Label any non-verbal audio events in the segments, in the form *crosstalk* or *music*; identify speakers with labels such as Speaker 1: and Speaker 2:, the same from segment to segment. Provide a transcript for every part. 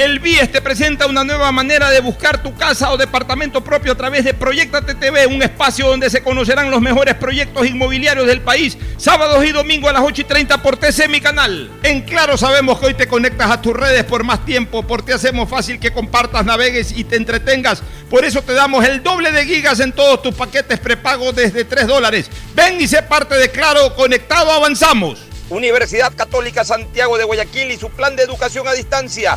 Speaker 1: El BIES te presenta una nueva manera de buscar tu casa o departamento propio a través de Proyectate TV, un espacio donde se conocerán los mejores proyectos inmobiliarios del país, sábados y domingos a las 8 y 30 por TC, mi canal. En Claro sabemos que hoy te conectas a tus redes por más tiempo, porque hacemos fácil que compartas, navegues y te entretengas. Por eso te damos el doble de gigas en todos tus paquetes prepago desde 3 dólares. Ven y sé parte de Claro, conectado avanzamos. Universidad Católica Santiago de Guayaquil y su plan de educación a distancia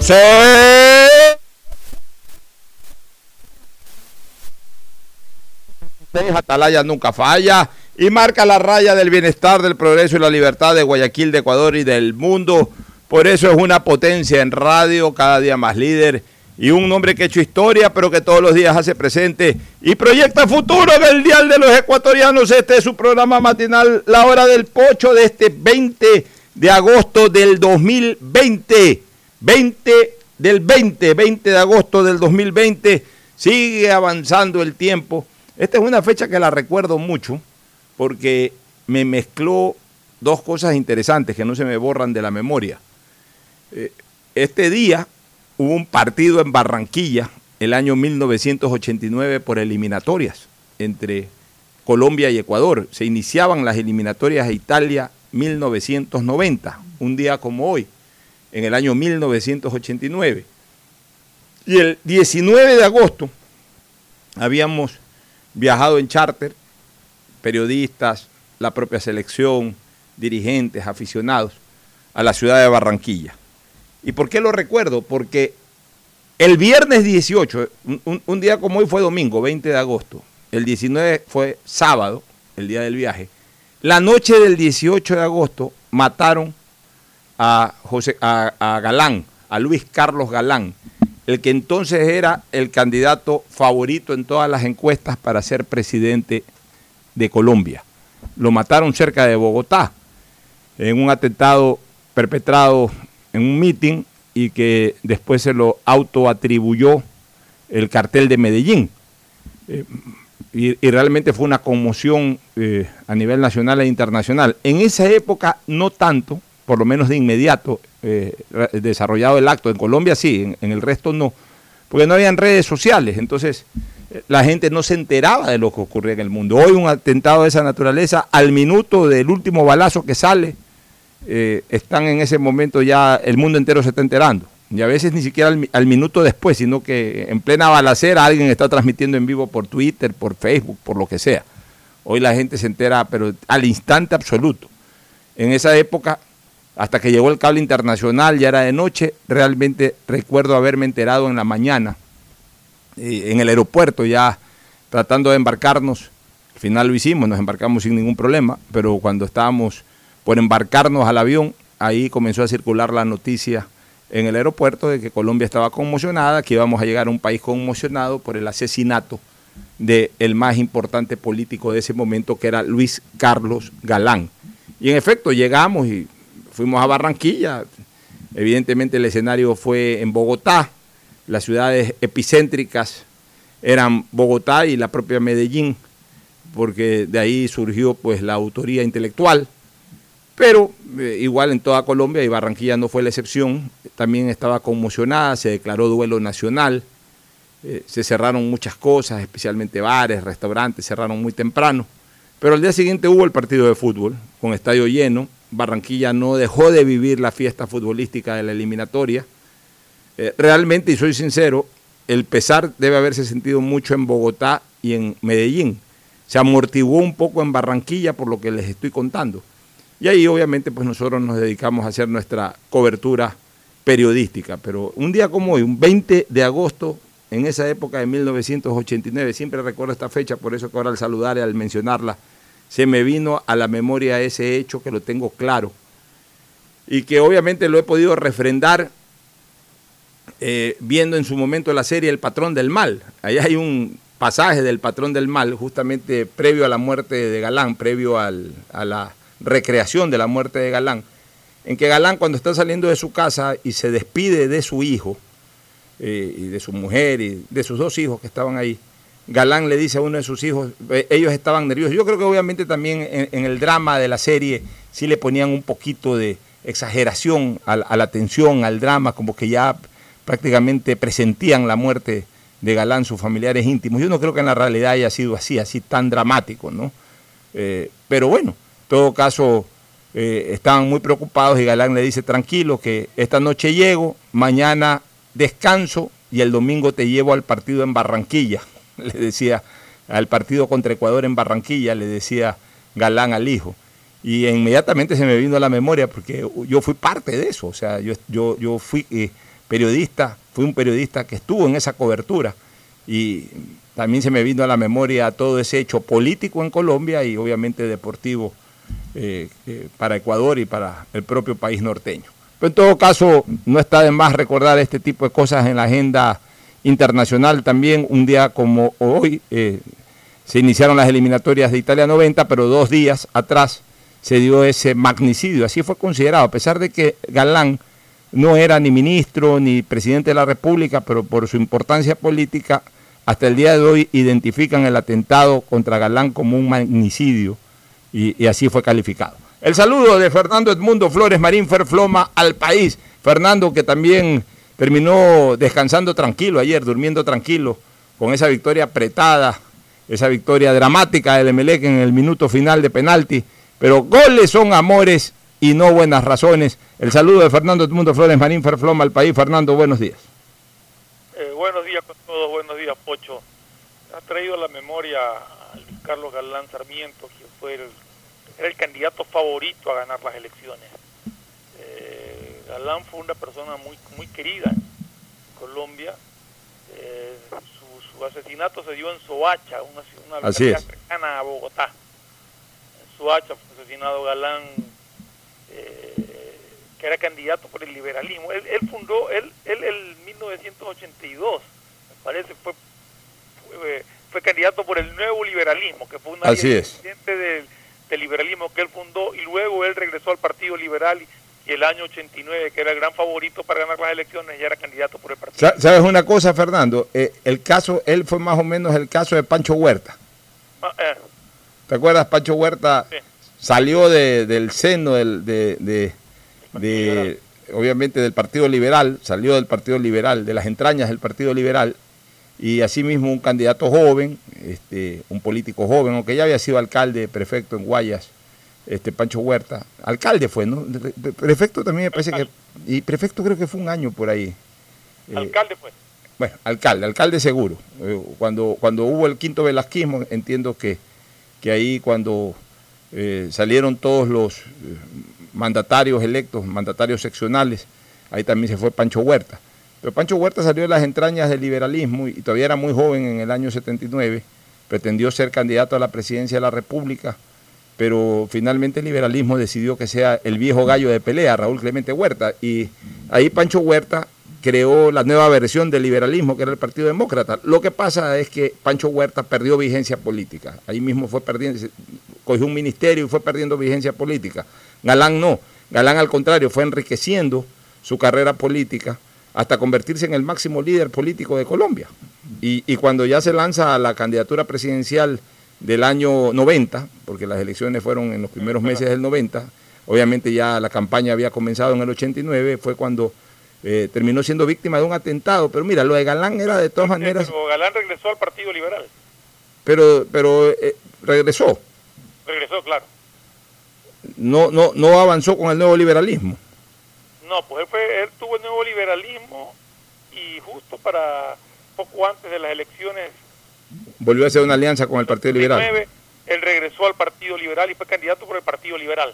Speaker 1: Sí. Atalaya nunca falla y marca la raya del bienestar, del progreso y la libertad de Guayaquil, de Ecuador y del mundo. Por eso es una potencia en radio, cada día más líder y un hombre que ha hecho historia, pero que todos los días hace presente y proyecta futuro del Dial de los Ecuatorianos. Este es su programa matinal, La Hora del Pocho, de este 20 de agosto del 2020. 20 del 20, 20 de agosto del 2020, sigue avanzando el tiempo. Esta es una fecha que la recuerdo mucho porque me mezcló dos cosas interesantes que no se me borran de la memoria. Eh, este día hubo un partido en Barranquilla, el año 1989, por eliminatorias entre Colombia y Ecuador. Se iniciaban las eliminatorias a Italia 1990, un día como hoy en el año 1989. Y el 19 de agosto habíamos viajado en charter, periodistas, la propia selección, dirigentes, aficionados, a la ciudad de Barranquilla. ¿Y por qué lo recuerdo? Porque el viernes 18, un, un, día como hoy fue domingo, 20 de agosto, el 19 fue sábado, el día del viaje, la noche del 18 de agosto mataron a, José, a, Galán, a Luis Carlos Galán, el que entonces era el candidato favorito en todas las encuestas para ser presidente de Colombia. Lo mataron cerca de Bogotá en un atentado perpetrado en un mitin y que después se lo autoatribuyó el cartel de Medellín. Eh, y, realmente fue una conmoción eh, a nivel nacional e internacional. En esa época no tanto, por lo menos de inmediato, eh, desarrollado el acto. En Colombia sí, en, el resto no, porque no habían redes sociales, entonces eh, la gente no se enteraba de lo que ocurría en el mundo. Hoy un atentado de esa naturaleza, al minuto del último balazo que sale, eh, están en ese momento ya, el mundo entero se está enterando. Y a veces ni siquiera al, al, minuto después, sino que en plena balacera alguien está transmitiendo en vivo por Twitter, por Facebook, por lo que sea. Hoy la gente se entera, pero al instante absoluto. En esa época hasta que llegó el cable internacional, ya era de noche, realmente recuerdo haberme enterado en la mañana, eh, en el aeropuerto ya tratando de embarcarnos, al final lo hicimos, nos embarcamos sin ningún problema, pero cuando estábamos por embarcarnos al avión, ahí comenzó a circular la noticia en el aeropuerto de que Colombia estaba conmocionada, que íbamos a llegar a un país conmocionado por el asesinato del el más importante político de ese momento, que era Luis Carlos Galán. Y en efecto, llegamos y fuimos a Barranquilla. Evidentemente el escenario fue en Bogotá, las ciudades epicéntricas eran Bogotá y la propia Medellín, porque de ahí surgió pues la autoría intelectual. Pero eh, igual en toda Colombia y Barranquilla no fue la excepción, también estaba conmocionada, se declaró duelo nacional, eh, se cerraron muchas cosas, especialmente bares, restaurantes, cerraron muy temprano. Pero al día siguiente hubo el partido de fútbol con estadio lleno. Barranquilla no dejó de vivir la fiesta futbolística de la eliminatoria. Eh, realmente, y soy sincero, el pesar debe haberse sentido mucho en Bogotá y en Medellín. Se amortiguó un poco en Barranquilla por lo que les estoy contando. Y ahí obviamente pues nosotros nos dedicamos a hacer nuestra cobertura periodística. Pero un día como hoy, un 20 de agosto, en esa época de 1989, siempre recuerdo esta fecha, por eso que ahora al saludar y al mencionarla, se me vino a la memoria ese hecho que lo tengo claro y que obviamente lo he podido refrendar eh, viendo en su momento la serie El Patrón del Mal. Ahí hay un pasaje del Patrón del Mal, justamente previo a la muerte de Galán, previo a la recreación de la muerte de Galán, en que Galán cuando está saliendo de su casa y se despide de su hijo, eh, y de su mujer y de sus dos hijos que estaban ahí, Galán le dice a uno de sus hijos, ellos estaban nerviosos. Yo creo que obviamente también en, el drama de la serie sí le ponían un poquito de exageración a, a, la tensión, al drama, como que ya prácticamente presentían la muerte de Galán, sus familiares íntimos. Yo no creo que en la realidad haya sido así, así tan dramático, ¿no? Eh, pero bueno, en todo caso, eh, estaban muy preocupados y Galán le dice, tranquilo, que esta noche llego, mañana descanso y el domingo te llevo al partido en Barranquilla, le decía, al partido contra Ecuador en Barranquilla, le decía Galán al hijo. Y inmediatamente se me vino a la memoria porque yo fui parte de eso, o sea, yo, yo, yo fui... Eh, periodista, fui un periodista que estuvo en esa cobertura y también se me vino a la memoria todo ese hecho político en Colombia y obviamente deportivo eh, eh, para Ecuador y para el propio país norteño. Pero en todo caso, no está de más recordar este tipo de cosas en la agenda internacional. También un día como hoy eh, se iniciaron las eliminatorias de Italia 90, pero dos días atrás se dio ese magnicidio. Así fue considerado, a pesar de que Galán no era ni ministro ni presidente de la República, pero por su importancia política, hasta el día de hoy identifican el atentado contra Galán como un magnicidio y, así fue calificado. El saludo de Fernando Edmundo Flores Marín Ferfloma al país. Fernando que también terminó descansando tranquilo ayer, durmiendo tranquilo, con esa victoria apretada, esa victoria dramática del Emelec en el minuto final de penalti. Pero goles son amores y no buenas razones. El saludo de Fernando Edmundo Flores Marín Ferfloma al país. Fernando, buenos días.
Speaker 2: Eh, buenos días con todos, buenos días, Pocho. Ha traído a la memoria a Luis Carlos Galán Sarmiento, que fue el candidato favorito a ganar las elecciones. Eh, Galán fue una persona muy, muy querida en Colombia. Eh, su, asesinato se dio en Soacha, una, una
Speaker 1: localidad
Speaker 2: cercana a Bogotá. En Soacha fue asesinado Galán eh, que era candidato por el liberalismo. Él, fundó, él, él en 1982, me parece, fue, fue, candidato por el nuevo liberalismo, que fue una
Speaker 1: Así
Speaker 2: del, liberalismo que él fundó, y luego él regresó al Partido Liberal y el año 89, que era el gran favorito para ganar las elecciones, ya era candidato por el partido.
Speaker 1: ¿Sabes una cosa, Fernando? Eh, el caso, él fue más o menos el caso de Pancho Huerta. Ah, eh. ¿Te acuerdas, Pancho Huerta? Sí salió del seno del, de, obviamente del Partido Liberal, salió del Partido Liberal, de las entrañas del Partido Liberal, y asimismo un candidato joven, este, un político joven, aunque ya había sido alcalde, prefecto en Guayas, este Pancho Huerta, alcalde fue, ¿no? Prefecto también me parece que, y prefecto creo que fue un año por ahí.
Speaker 2: Eh, alcalde fue.
Speaker 1: Bueno, alcalde, alcalde seguro. Eh, cuando, cuando hubo el quinto velasquismo, entiendo que, que ahí cuando eh, salieron todos los mandatarios electos, mandatarios seccionales, ahí también se fue Pancho Huerta. Pero Pancho Huerta salió de las entrañas del liberalismo y, todavía era muy joven en el año 79, pretendió ser candidato a la presidencia de la República, pero finalmente el liberalismo decidió que sea el viejo gallo de pelea, Raúl Clemente Huerta, y ahí Pancho Huerta creó la nueva versión del liberalismo, que era el Partido Demócrata. Lo que pasa es que Pancho Huerta perdió vigencia política, ahí mismo fue perdiendo, cogió un ministerio y fue perdiendo vigencia política. Galán no, Galán al contrario, fue enriqueciendo su carrera política hasta convertirse en el máximo líder político de Colombia. Y, y cuando ya se lanza a la candidatura presidencial, del año 90, porque las elecciones fueron en los primeros meses del 90, obviamente ya la campaña había comenzado en el 89, fue cuando eh, terminó siendo víctima de un atentado, pero mira, lo de Galán era de todas maneras...
Speaker 2: Pero Galán regresó al Partido Liberal.
Speaker 1: Pero, pero eh, regresó.
Speaker 2: Regresó, claro.
Speaker 1: No, no, no avanzó con el nuevo liberalismo.
Speaker 2: No, pues él, fue, él tuvo el nuevo liberalismo y justo para poco antes de las elecciones
Speaker 1: volvió a hacer una alianza con el Partido Liberal.
Speaker 2: Él regresó al Partido Liberal y fue candidato por el Partido Liberal.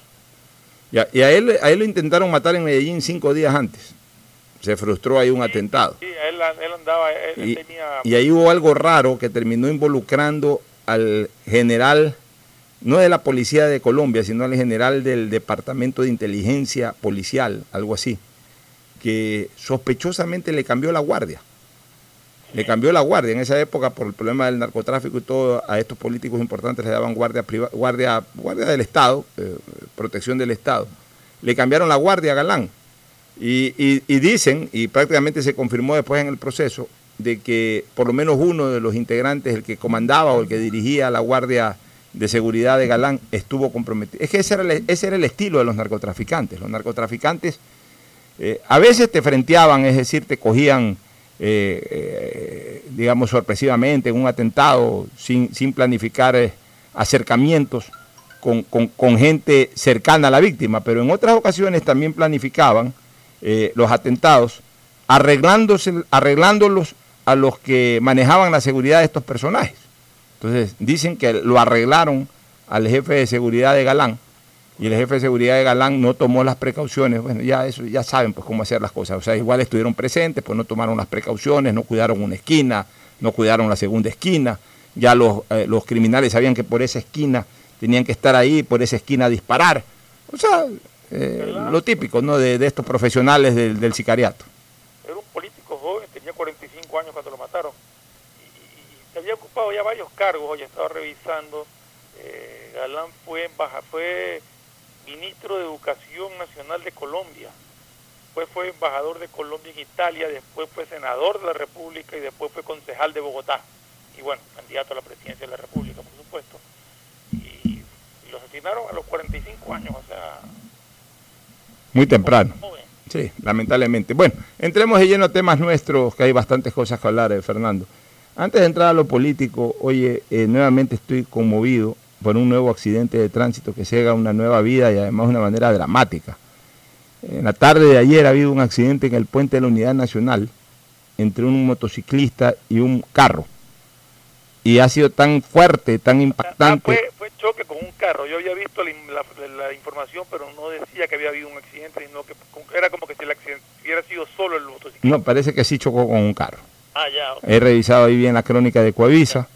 Speaker 1: Ya, y a él, a él lo intentaron matar en Medellín cinco días antes. Se frustró ahí un atentado.
Speaker 2: Sí, él, él andaba, él
Speaker 1: y,
Speaker 2: tenía...
Speaker 1: y ahí hubo algo raro que terminó involucrando al general, no de la Policía de Colombia, sino al general del Departamento de Inteligencia Policial, algo así, que sospechosamente le cambió la guardia le cambió la guardia. En esa época, por el problema del narcotráfico y todo, a estos políticos importantes le daban guardia, guardia, guardia del Estado, eh, protección del Estado. Le cambiaron la guardia a Galán. Y, y, dicen, y prácticamente se confirmó después en el proceso, de que por lo menos uno de los integrantes, el que comandaba o el que dirigía la guardia de seguridad de Galán, estuvo comprometido. Es que ese era el, ese era el estilo de los narcotraficantes. Los narcotraficantes eh, a veces te frenteaban, es decir, te cogían eh, eh, digamos, sorpresivamente en un atentado, sin, sin planificar eh, acercamientos con, con, gente cercana a la víctima, pero en otras ocasiones también planificaban los atentados arreglándose, arreglándolos a los que manejaban la seguridad de estos personajes. Entonces, dicen que lo arreglaron al jefe de seguridad de Galán, y el jefe de seguridad de Galán no tomó las precauciones, bueno, ya eso ya saben pues cómo hacer las cosas, o sea, igual estuvieron presentes, pues no tomaron las precauciones, no cuidaron una esquina, no cuidaron la segunda esquina, ya los, eh, los criminales sabían que por esa esquina tenían que estar ahí, por esa esquina disparar, o sea, eh, lo típico, ¿no?, de, estos profesionales del, sicariato.
Speaker 2: Era un político joven, tenía 45 años cuando lo mataron, y, se había ocupado ya varios cargos, ya estaba revisando, eh, Galán fue, baja, fue ministro de Educación Nacional de Colombia, después fue embajador de Colombia en Italia, después fue senador de la República y después fue concejal de Bogotá. Y bueno, candidato a la presidencia de la República, por supuesto. Y, lo asesinaron a los 45 años, o sea...
Speaker 1: Muy temprano. Sí, lamentablemente. Bueno, entremos de lleno a temas nuestros, que hay bastantes cosas que hablar, eh, Fernando. Antes de entrar a lo político, oye, eh, nuevamente estoy conmovido por un nuevo accidente de tránsito que llega una nueva vida y además de una manera dramática. En la tarde de ayer ha habido un accidente en el puente de la Unidad Nacional entre un motociclista y un carro. Y ha sido tan fuerte, tan impactante.
Speaker 2: fue, fue, choque con un carro. Yo había visto la, información, pero no decía que había habido un accidente, sino que era como que si el accidente hubiera sido solo el motociclista.
Speaker 1: No, parece que sí chocó con un carro.
Speaker 2: Ah, ya.
Speaker 1: He revisado ahí bien la crónica de Coavisa.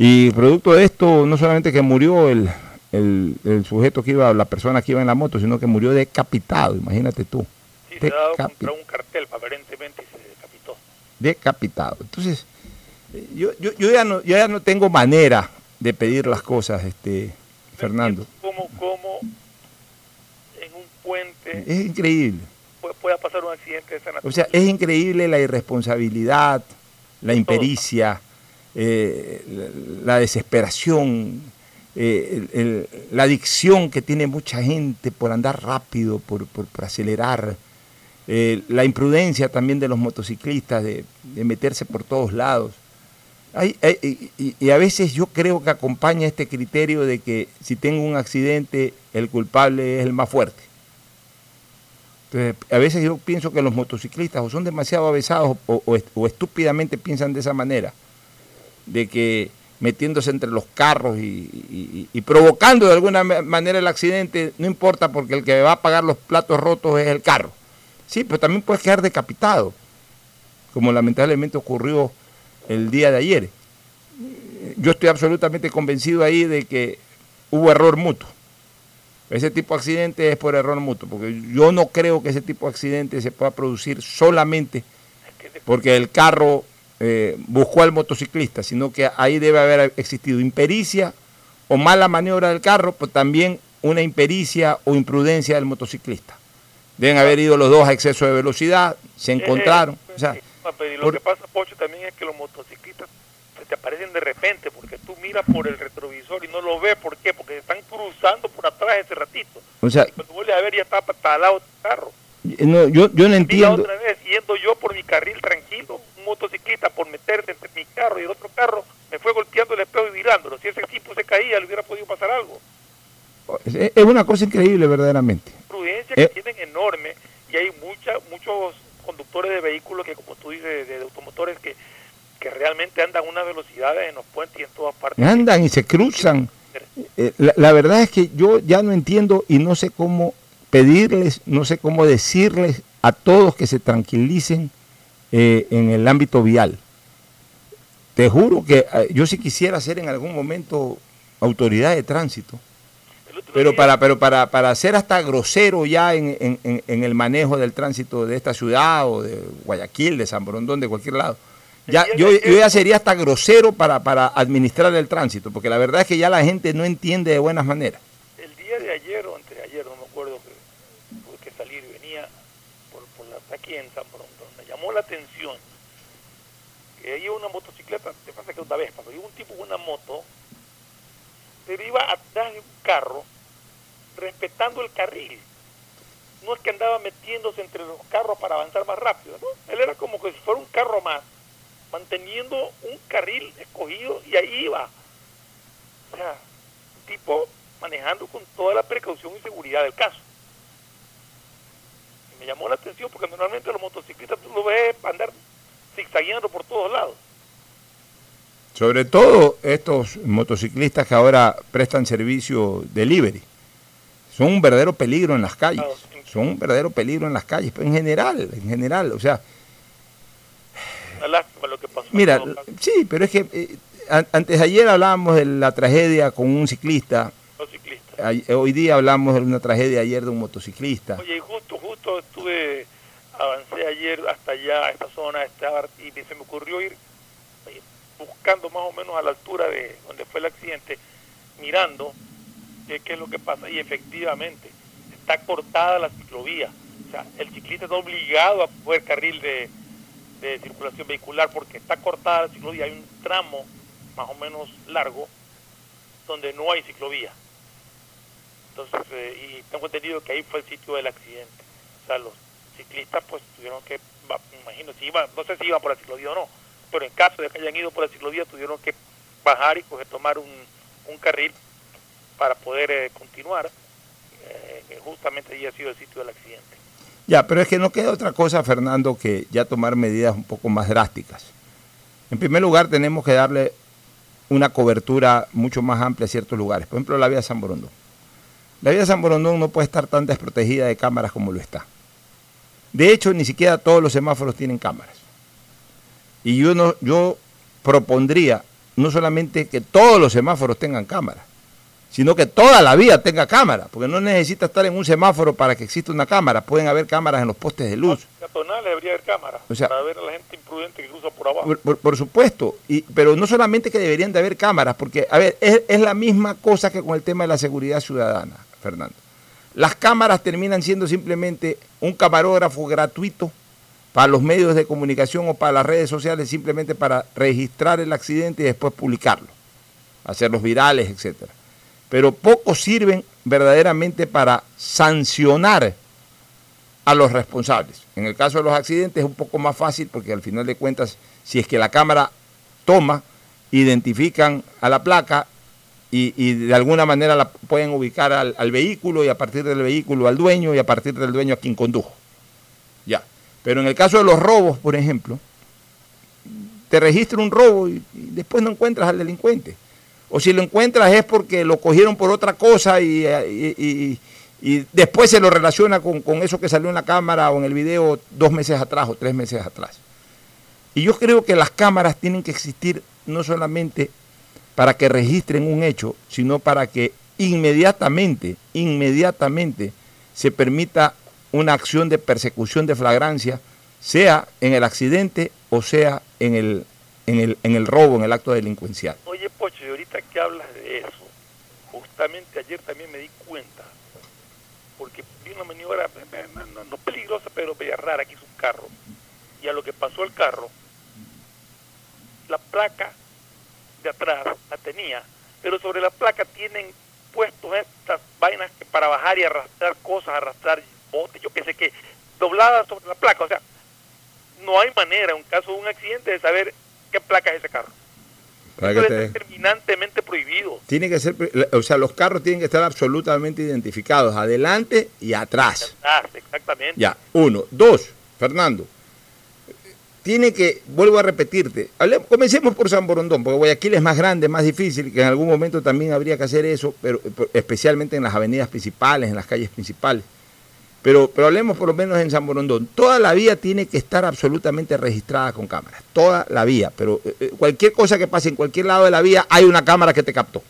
Speaker 1: Y producto de esto, no solamente que murió el, el, sujeto que iba, la persona que iba en la moto, sino que murió decapitado, imagínate tú.
Speaker 2: Sí, se ha dado contra un cartel, aparentemente, y se decapitó.
Speaker 1: Decapitado. Entonces, yo, yo, yo, ya no, ya no tengo manera de pedir las cosas, este Fernando.
Speaker 2: ¿Cómo, cómo en un puente...
Speaker 1: Es increíble.
Speaker 2: Pueda pasar un accidente de esa
Speaker 1: naturaleza. O sea, es increíble la irresponsabilidad, la impericia eh, la, desesperación, eh, la adicción que tiene mucha gente por andar rápido, por, acelerar, eh, la imprudencia también de los motociclistas de, meterse por todos lados. y, a veces yo creo que acompaña este criterio de que si tengo un accidente, el culpable es el más fuerte. Entonces, a veces yo pienso que los motociclistas o son demasiado avesados o estúpidamente piensan de esa manera de que metiéndose entre los carros y, provocando de alguna manera el accidente, no importa porque el que va a pagar los platos rotos es el carro. Sí, pero también puedes quedar decapitado, como lamentablemente ocurrió el día de ayer. Yo estoy absolutamente convencido ahí de que hubo error mutuo. Ese tipo de accidente es por error mutuo, porque yo no creo que ese tipo de accidente se pueda producir solamente porque el carro eh, buscó al motociclista, sino que ahí debe haber existido impericia o mala maniobra del carro, pero también una impericia o imprudencia del motociclista. Deben haber ido los dos a exceso de velocidad, se encontraron. o sea,
Speaker 2: lo que pasa, Pocho, también es que los motociclistas se te aparecen de repente, porque tú miras por el retrovisor y no lo ves. ¿Por qué? Porque están cruzando por atrás ese ratito.
Speaker 1: O sea,
Speaker 2: y cuando vuelves a ver ya está al lado del carro.
Speaker 1: No, yo, yo no entiendo.
Speaker 2: otra vez, yendo yo por mi carril tranquilo, motociclista por meterse entre mi carro y el otro carro, me fue golpeando el espejo y virándolo. Si ese tipo se caía, le hubiera podido pasar algo.
Speaker 1: Es una cosa increíble, verdaderamente.
Speaker 2: Prudencia que eh. tienen enorme y hay mucha, muchos conductores de vehículos que, como tú dices, de, automotores que, que realmente andan a unas velocidades en los puentes y en todas partes.
Speaker 1: Andan y se cruzan. Eh, la, verdad es que yo ya no entiendo y no sé cómo pedirles, no sé cómo decirles a todos que se tranquilicen eh, en el ámbito vial. Te juro que yo sí quisiera ser en algún momento autoridad de tránsito pero para, pero para, para ser hasta grosero ya en, el manejo del tránsito de esta ciudad o de Guayaquil, de San Borondón, de cualquier lado. Ya, yo, ya sería hasta grosero para, para administrar el tránsito, porque la verdad es que ya la gente no entiende de buenas maneras.
Speaker 2: El día de ayer o antes de ayer, no me acuerdo que tuve que salir y venía por, por la, aquí en San Borondón, me llamó atención que hay una motocicleta, te pasa que una vez, cuando iba un tipo con una moto, pero iba atrás de un carro respetando el carril. No es que andaba metiéndose entre los carros para avanzar más rápido, ¿no? Él era como que si fuera un carro más, manteniendo un carril escogido y ahí iba. O sea, tipo manejando con toda la precaución y seguridad del caso. Me llamó la atención porque normalmente los motociclistas tú lo ves andar zigzagueando por todos lados.
Speaker 1: Sobre todo estos motociclistas que ahora prestan servicio delivery son un verdadero peligro en las calles. Son un verdadero peligro en las calles, pero en general, en general, o sea...
Speaker 2: lo que pasó.
Speaker 1: Mira, sí, pero es que eh, antes de ayer hablábamos de la tragedia con un ciclista. hoy día hablamos de una tragedia ayer de un motociclista.
Speaker 2: Oye, justo, estuve, avancé ayer hasta allá, a esta zona, estaba, y se me ocurrió ir eh, buscando más o menos a la altura de donde fue el accidente, mirando qué es lo que pasa y efectivamente está cortada la ciclovía. O sea, el ciclista está obligado a coger carril de, circulación vehicular porque está cortada la ciclovía. Hay un tramo más o menos largo donde no hay ciclovía. Entonces, eh, y tengo entendido que ahí fue el sitio del accidente. Los ciclistas pues tuvieron que, imagino, si iban, no sé si iban por la ciclovía o no, pero en caso de que hayan ido por la ciclovía tuvieron que bajar y coger, tomar un, un carril para poder eh, continuar, eh, que justamente allí ha sido el sitio del accidente.
Speaker 1: Ya, pero es que no queda otra cosa, Fernando, que ya tomar medidas un poco más drásticas. En primer lugar, tenemos que darle una cobertura mucho más amplia a ciertos lugares. Por ejemplo, la vía San Borondón. La vía San Borondón no puede estar tan desprotegida de cámaras como lo está. De hecho, ni siquiera todos los semáforos tienen cámaras. Y yo, no, yo propondría no solamente que todos los semáforos tengan cámaras, sino que toda la vía tenga cámara, porque no necesita estar en un semáforo para que exista una cámara, pueden haber cámaras en los postes de luz.
Speaker 2: debería haber cámaras, para ver a la gente imprudente que cruza por abajo.
Speaker 1: Por, supuesto, y, pero no solamente que deberían de haber cámaras, porque, a ver, es, es la misma cosa que con el tema de la seguridad ciudadana, Fernando. Las cámaras terminan siendo simplemente un camarógrafo gratuito para los medios de comunicación o para las redes sociales, simplemente para registrar el accidente y después publicarlo, hacerlos virales, etcétera pero pocos sirven verdaderamente para sancionar a los responsables. En el caso de los accidentes es un poco más fácil porque al final de cuentas, si es que la cámara toma, identifican a la placa y, de alguna manera la pueden ubicar al, vehículo y a partir del vehículo al dueño y a partir del dueño a quien condujo. Ya. Pero en el caso de los robos, por ejemplo, te registra un robo y después no encuentras al delincuente o si lo encuentras es porque lo cogieron por otra cosa y, después se lo relaciona con, eso que salió en la cámara o en el video dos meses atrás o tres meses atrás. Y yo creo que las cámaras tienen que existir no solamente para que registren un hecho, sino para que inmediatamente, inmediatamente se permita una acción de persecución de flagrancia, sea en el accidente o sea en el, en el, en el robo, en el acto delincuencial.
Speaker 2: Oye, Pocho, y ahorita que hablas de eso, justamente ayer también me di cuenta, porque vi una maniobra no, no peligrosa, pero media rara que carro, y a lo que pasó el carro, la placa atrás la tenía, pero sobre la placa tienen puestos estas vainas que para bajar y arrastrar cosas, arrastrar botes, yo qué sé qué, dobladas sobre la placa, o sea, no hay manera, en caso de un accidente, de saber qué placa es ese carro. Eso es terminantemente prohibido.
Speaker 1: Tiene que ser, o sea, los carros tienen que estar absolutamente identificados, adelante y atrás.
Speaker 2: Atrás, exactamente.
Speaker 1: Ya, uno. Dos, Fernando, tiene que, vuelvo a repetirte, comencemos por San Borondón, porque Guayaquil es más grande, más difícil, que en algún momento también habría que hacer eso, pero especialmente en las avenidas principales, en las calles principales. Pero, pero hablemos por lo menos en San Borondón. Toda la vía tiene que estar absolutamente registrada con cámaras. Toda la vía. Pero eh, eh, cualquier cosa que pase en cualquier lado de la vía, hay una cámara que te captó.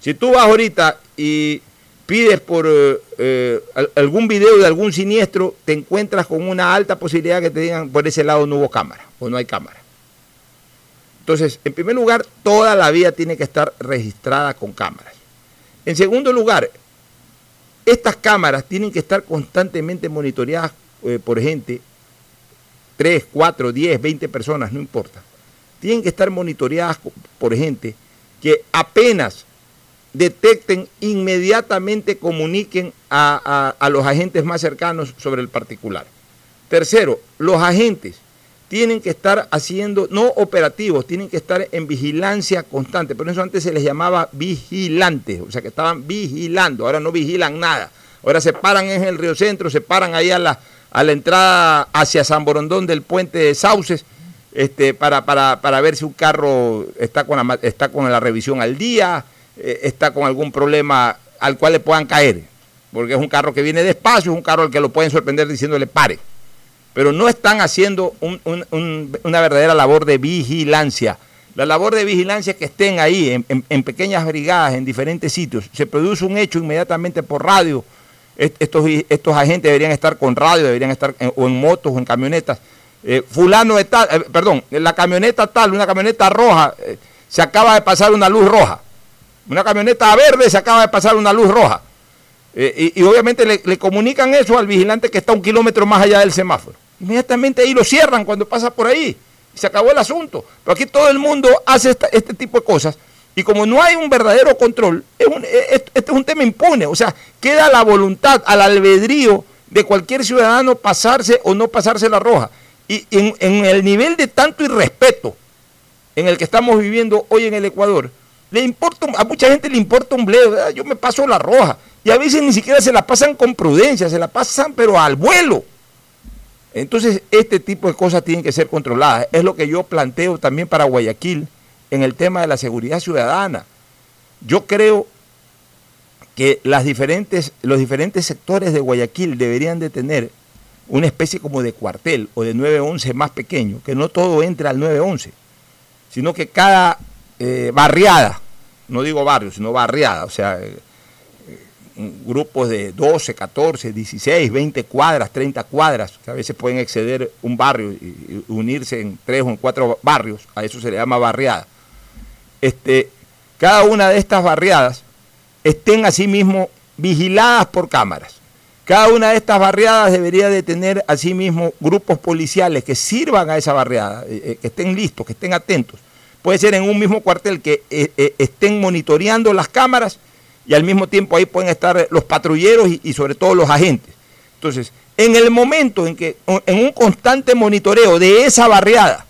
Speaker 1: Si tú vas ahorita y pides por eh, algún video de algún siniestro, te encuentras con una alta posibilidad que te digan por ese lado no hubo cámara o no hay cámara. Entonces, en primer lugar, toda la vía tiene que estar registrada con cámaras. En segundo lugar, estas cámaras tienen que estar constantemente monitoreadas eh, por gente, 3, 4, 10, 20 personas, no importa. Tienen que estar monitoreadas por gente que apenas detecten, inmediatamente comuniquen a, a, los agentes más cercanos sobre el particular. Tercero, los agentes tienen que estar haciendo, no operativos, tienen que estar en vigilancia constante. Por eso antes se les llamaba vigilantes, o sea que estaban vigilando, ahora no vigilan nada. Ahora se paran en el Río Centro, se paran ahí a la, a la entrada hacia San Borondón del puente de Sauces, este, para, para, para ver si un carro está con está con la revisión al día, eh, está con algún problema al cual le puedan caer. Porque es un carro que viene despacio, es un carro al que lo pueden sorprender diciéndole pare pero no están haciendo una verdadera labor de vigilancia. La labor de vigilancia que estén ahí en, pequeñas brigadas, en diferentes sitios. Se produce un hecho inmediatamente por radio. Estos, estos agentes deberían estar con radio, deberían estar o en motos o en camionetas. Eh, fulano de eh, perdón, la camioneta tal, una camioneta roja, se acaba de pasar una luz roja. Una camioneta verde se acaba de pasar una luz roja. Y, obviamente le, comunican eso al vigilante que está un kilómetro más allá del semáforo. Inmediatamente ahí lo cierran cuando pasa por ahí. Y se acabó el asunto. Pero aquí todo el mundo hace este tipo de cosas. Y como no hay un verdadero control, es e, este es un tema impune. O sea, queda la voluntad, al albedrío de cualquier ciudadano pasarse o no pasarse la roja. Y en, el nivel de tanto irrespeto en el que estamos viviendo hoy en el Ecuador, le importa, a mucha gente le importa un bledo. Yo me paso la roja. Y a veces ni siquiera se la pasan con prudencia, se la pasan pero al vuelo. Entonces, este tipo de cosas tienen que ser controladas. Es lo que yo planteo también para Guayaquil en el tema de la seguridad ciudadana. Yo creo que las diferentes, los diferentes sectores de Guayaquil deberían de tener una especie como de cuartel o de 911 más pequeño, que no todo entre al 911, sino que cada eh, barriada, no digo barrio, sino barriada, o sea, grupos de 12, 14, 16, 20 cuadras, 30 cuadras, que a veces pueden exceder un barrio y unirse en tres o en cuatro barrios, a eso se le llama barriada. Este, cada una de estas barriadas estén asimismo vigiladas por cámaras. Cada una de estas barriadas debería de tener asimismo grupos policiales que sirvan a esa barriada, eh, eh, que estén listos, que estén atentos. Puede ser en un mismo cuartel que eh, estén monitoreando las cámaras y al mismo tiempo ahí pueden estar los patrulleros y, sobre todo los agentes. Entonces, en el momento en que, en un constante monitoreo de esa barriada,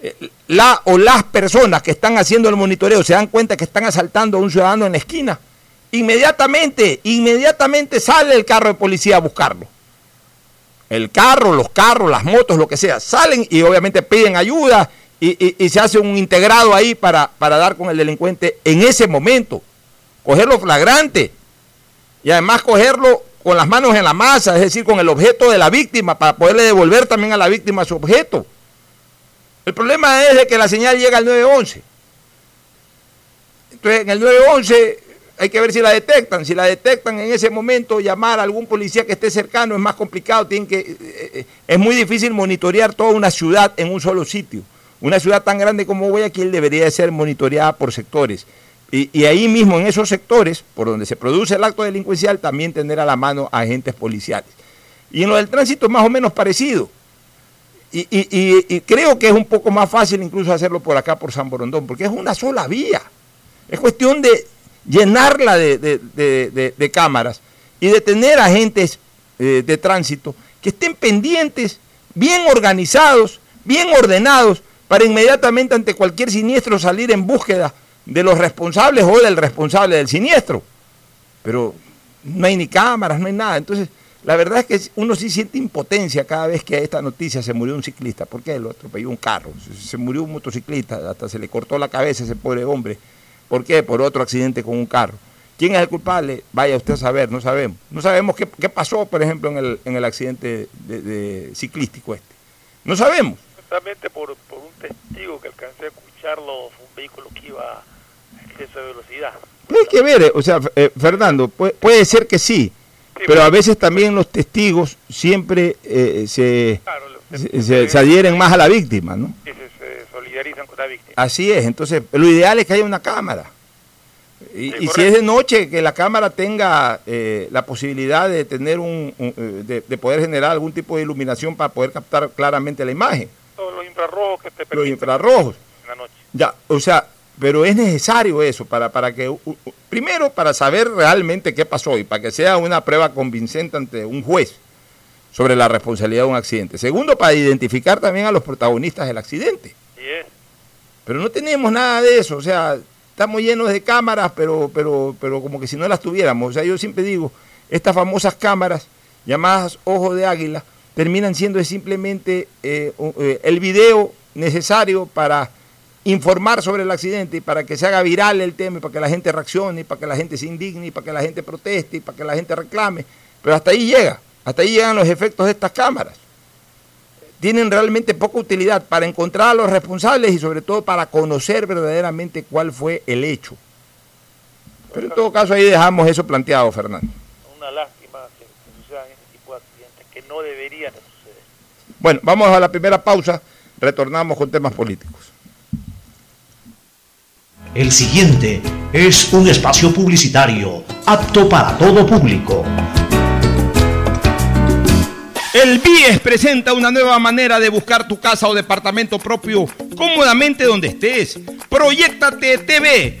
Speaker 1: eh, la o las personas que están haciendo el monitoreo se dan cuenta que están asaltando a un ciudadano en la esquina, inmediatamente, inmediatamente sale el carro de policía a buscarlo. El carro, los carros, las motos, lo que sea, salen y obviamente piden ayuda y, se hace un integrado ahí para, para dar con el delincuente en ese momento cogerlo flagrante y además cogerlo con las manos en la masa, es decir, con el objeto de la víctima, para poderle devolver también a la víctima su objeto. El problema es que la señal llega al 911. Entonces, en el 911 hay que ver si la detectan. Si la detectan en ese momento, llamar a algún policía que esté cercano es más complicado. Tienen que, eh, eh, es muy difícil monitorear toda una ciudad en un solo sitio. Una ciudad tan grande como Guayaquil debería de ser monitoreada por sectores. Y, ahí mismo, en esos sectores, por donde se produce el acto delincuencial, también tener a la mano agentes policiales. Y en lo del tránsito es más o menos parecido. Y, creo que es un poco más fácil incluso hacerlo por acá, por San Borondón, porque es una sola vía. Es cuestión de llenarla de cámaras y de tener agentes eh, de tránsito que estén pendientes, bien organizados, bien ordenados, para inmediatamente ante cualquier siniestro salir en búsqueda de los responsables o del responsable del siniestro. Pero no hay ni cámaras, no hay nada. Entonces, la verdad es que uno sí siente impotencia cada vez que a esta noticia se murió un ciclista. ¿Por qué? Lo atropelló un carro. Se murió un motociclista, hasta se le cortó la cabeza a ese pobre hombre. ¿Por qué? Por otro accidente con un carro. ¿Quién es el culpable? Vaya usted a saber, no sabemos. No sabemos qué, qué pasó, por ejemplo, en el, en el accidente de, de ciclístico este. No sabemos.
Speaker 2: Exactamente por, por, un testigo que alcancé a escucharlo, fue un vehículo que iba a exceso de velocidad.
Speaker 1: Hay que ver, o sea, eh, Fernando, puede, puede ser que sí, Sí, pero a veces también los testigos siempre eh, se, claro, se, se, se, adhieren más a la víctima, ¿no?
Speaker 2: Sí, se, solidarizan con la víctima.
Speaker 1: Así es, entonces lo ideal es que haya una cámara. Y, sí, y si es de noche, que la cámara tenga eh, la posibilidad de tener un, un eh, de, de, poder generar algún tipo de iluminación para poder captar claramente la imagen.
Speaker 2: Los infrarrojos que te
Speaker 1: Los infrarrojos.
Speaker 2: En la noche.
Speaker 1: Ya, o sea, pero es necesario eso para, para que, primero, para saber realmente qué pasó y para que sea una prueba convincente ante un juez sobre la responsabilidad de un accidente. Segundo, para identificar también a los protagonistas del accidente.
Speaker 2: Yeah.
Speaker 1: Pero no tenemos nada de eso, o sea, estamos llenos de cámaras, pero, pero, pero como que si no las tuviéramos. O sea, yo siempre digo, estas famosas cámaras llamadas ojos de águila terminan siendo simplemente eh, eh, el video necesario para informar sobre el accidente y para que se haga viral el tema y para que la gente reaccione para que la gente se indigne y para que la gente proteste y para que la gente reclame. Pero hasta ahí llega, hasta ahí llegan los efectos de estas cámaras. Tienen realmente poca utilidad para encontrar a los responsables y sobre todo para conocer verdaderamente cuál fue el hecho. Pero en todo caso ahí dejamos eso planteado, Fernando.
Speaker 2: Una lástima que, que sucedan este tipo de accidentes que no deberían suceder.
Speaker 1: Bueno, vamos a la primera pausa, retornamos con temas políticos.
Speaker 3: El siguiente es un espacio publicitario apto para todo público.
Speaker 1: El BIES presenta una nueva manera de buscar tu casa o departamento propio cómodamente donde estés. Proyectate TV,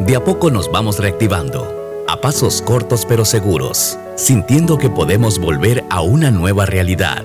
Speaker 4: De a poco nos vamos reactivando, a pasos cortos pero seguros, sintiendo que podemos volver a una nueva realidad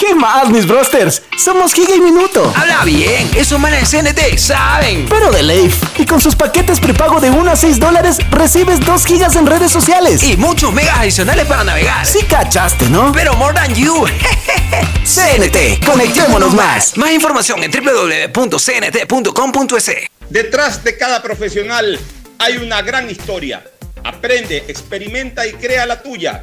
Speaker 5: ¿Qué más, mis brosters? Somos Giga y Minuto.
Speaker 6: Habla bien, esos manes de CNT saben.
Speaker 5: Pero de Leif. Y con sus paquetes prepago de 1 a 6 dólares, recibes 2 gigas en redes sociales.
Speaker 6: Y muchos megas adicionales para navegar.
Speaker 5: Sí cachaste, ¿no?
Speaker 6: Pero more than you. *laughs*
Speaker 5: CNT, conectémonos más.
Speaker 6: Más información en www.cnt.com.es.
Speaker 1: Detrás de cada profesional hay una gran historia. Aprende, experimenta y crea la tuya.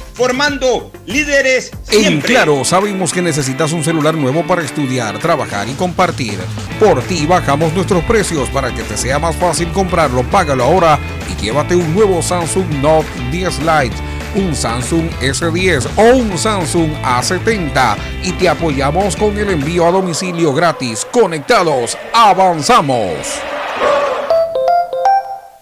Speaker 1: formando líderes
Speaker 7: En
Speaker 1: siempre.
Speaker 7: Claro, sabemos que necesitas un celular nuevo para estudiar, trabajar y compartir. Por ti bajamos nuestros precios para que te sea más fácil comprarlo. Págalo ahora y llévate un nuevo Samsung Note 10 Lite, un Samsung S10 o un Samsung A70 y te apoyamos con el envío a domicilio gratis. Conectados, avanzamos.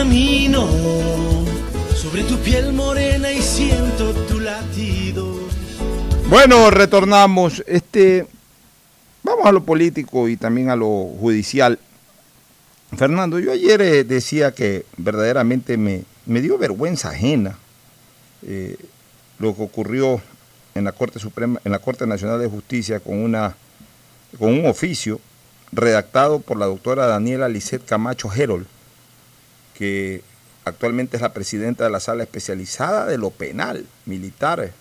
Speaker 8: Camino sobre tu piel morena y siento tu latido.
Speaker 1: Bueno, retornamos. Este, vamos a lo político y también a lo judicial. Fernando, yo ayer eh, decía que verdaderamente me, me dio vergüenza ajena eh, lo que ocurrió en la Corte Suprema, en la Corte Nacional de Justicia con una con un oficio redactado por la doctora Daniela Lisset Camacho Herold, que actualmente es la presidenta de la sala especializada de lo penal, militar,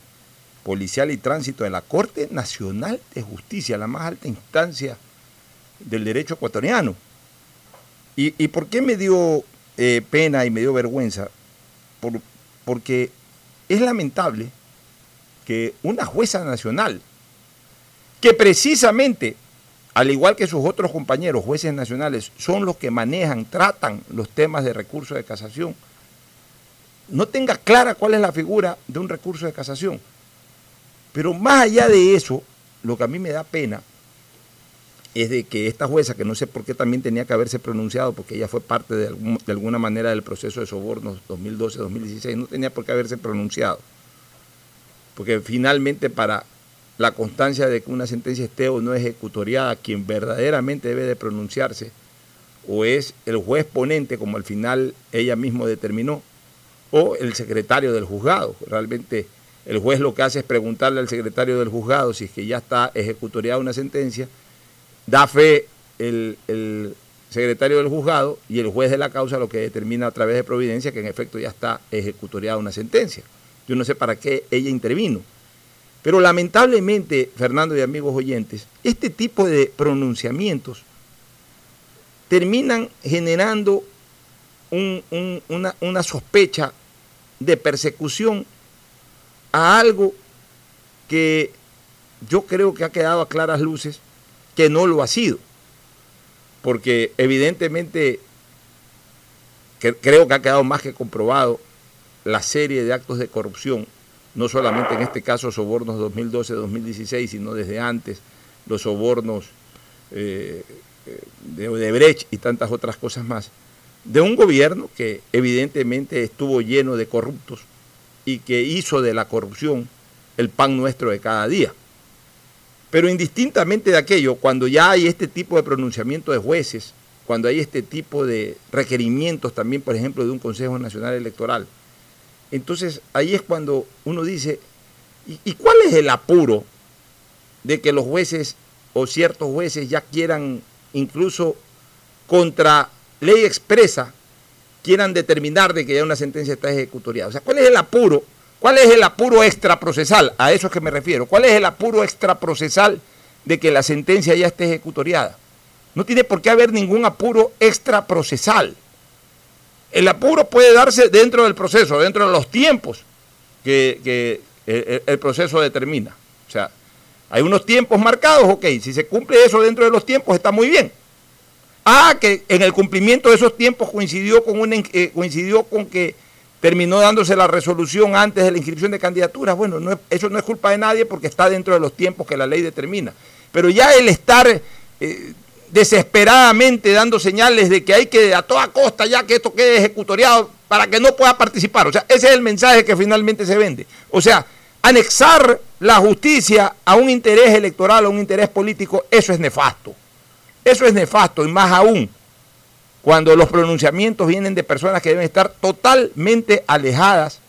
Speaker 1: policial y tránsito de la Corte Nacional de Justicia, la más alta instancia del derecho ecuatoriano. ¿Y, y por qué me dio eh, pena y me dio vergüenza? Por, porque es lamentable que una jueza nacional que precisamente, al igual que sus otros compañeros jueces nacionales, son los que manejan, tratan los temas de recurso de casación, no tenga clara cuál es la figura de un recurso de casación. Pero más allá de eso, lo que a mí me da pena es de que esta jueza, que no sé por qué también tenía que haberse pronunciado, porque ella fue parte de, de alguna manera del proceso de sobornos 2012-2016, no tenía por qué haberse pronunciado. Porque finalmente para la constancia de que una sentencia esté o no ejecutoriada, quien verdaderamente debe de pronunciarse o es el juez ponente, como al final ella mismo determinó, o el secretario del juzgado. Realmente el juez lo que hace es preguntarle al secretario del juzgado si es que ya está ejecutoriada una sentencia, da fe el, el, secretario del juzgado y el juez de la causa lo que determina a través de providencia que en efecto ya está ejecutoriada una sentencia. Yo no sé para qué ella intervino. Pero lamentablemente, Fernando y amigos oyentes, este tipo de pronunciamientos terminan generando un, un, una, sospecha de persecución a algo que yo creo que ha quedado a claras luces que no lo ha sido. Porque evidentemente creo que ha quedado más que comprobado la serie de actos de corrupción, no solamente en este caso sobornos 2012-2016, sino desde antes, los sobornos eh, de Odebrecht y tantas otras cosas más, de un gobierno que evidentemente estuvo lleno de corruptos y que hizo de la corrupción el pan nuestro de cada día. Pero indistintamente de aquello, cuando ya hay este tipo de pronunciamiento de jueces, cuando hay este tipo de requerimientos también, por ejemplo, de un Consejo Nacional Electoral, entonces ahí es cuando uno dice, ¿y, cuál es el apuro de que los jueces o ciertos jueces ya quieran incluso contra ley expresa quieran determinar de que ya una sentencia está ejecutoriada. O sea, ¿cuál es el apuro? ¿Cuál es el apuro extraprocesal? A eso es que me refiero. ¿Cuál es el apuro extraprocesal de que la sentencia ya esté ejecutoriada? No tiene por qué haber ningún apuro extraprocesal. El apuro puede darse dentro del proceso, dentro de los tiempos que, el, proceso determina. O sea, hay unos tiempos marcados, ok, si se cumple eso dentro de los tiempos está muy bien. Ah, que en el cumplimiento de esos tiempos coincidió con, eh, coincidió con que terminó dándose la resolución antes de la inscripción de candidaturas. Bueno, no es, eso no es culpa de nadie porque está dentro de los tiempos que la ley determina. Pero ya el estar eh, desesperadamente dando señales de que hay que a toda costa ya que esto quede ejecutoriado para que no pueda participar. O sea, ese es el mensaje que finalmente se vende. O sea, anexar la justicia a un interés electoral, a un interés político, eso es nefasto. Eso es nefasto y más aún cuando los pronunciamientos vienen de personas que deben estar totalmente alejadas,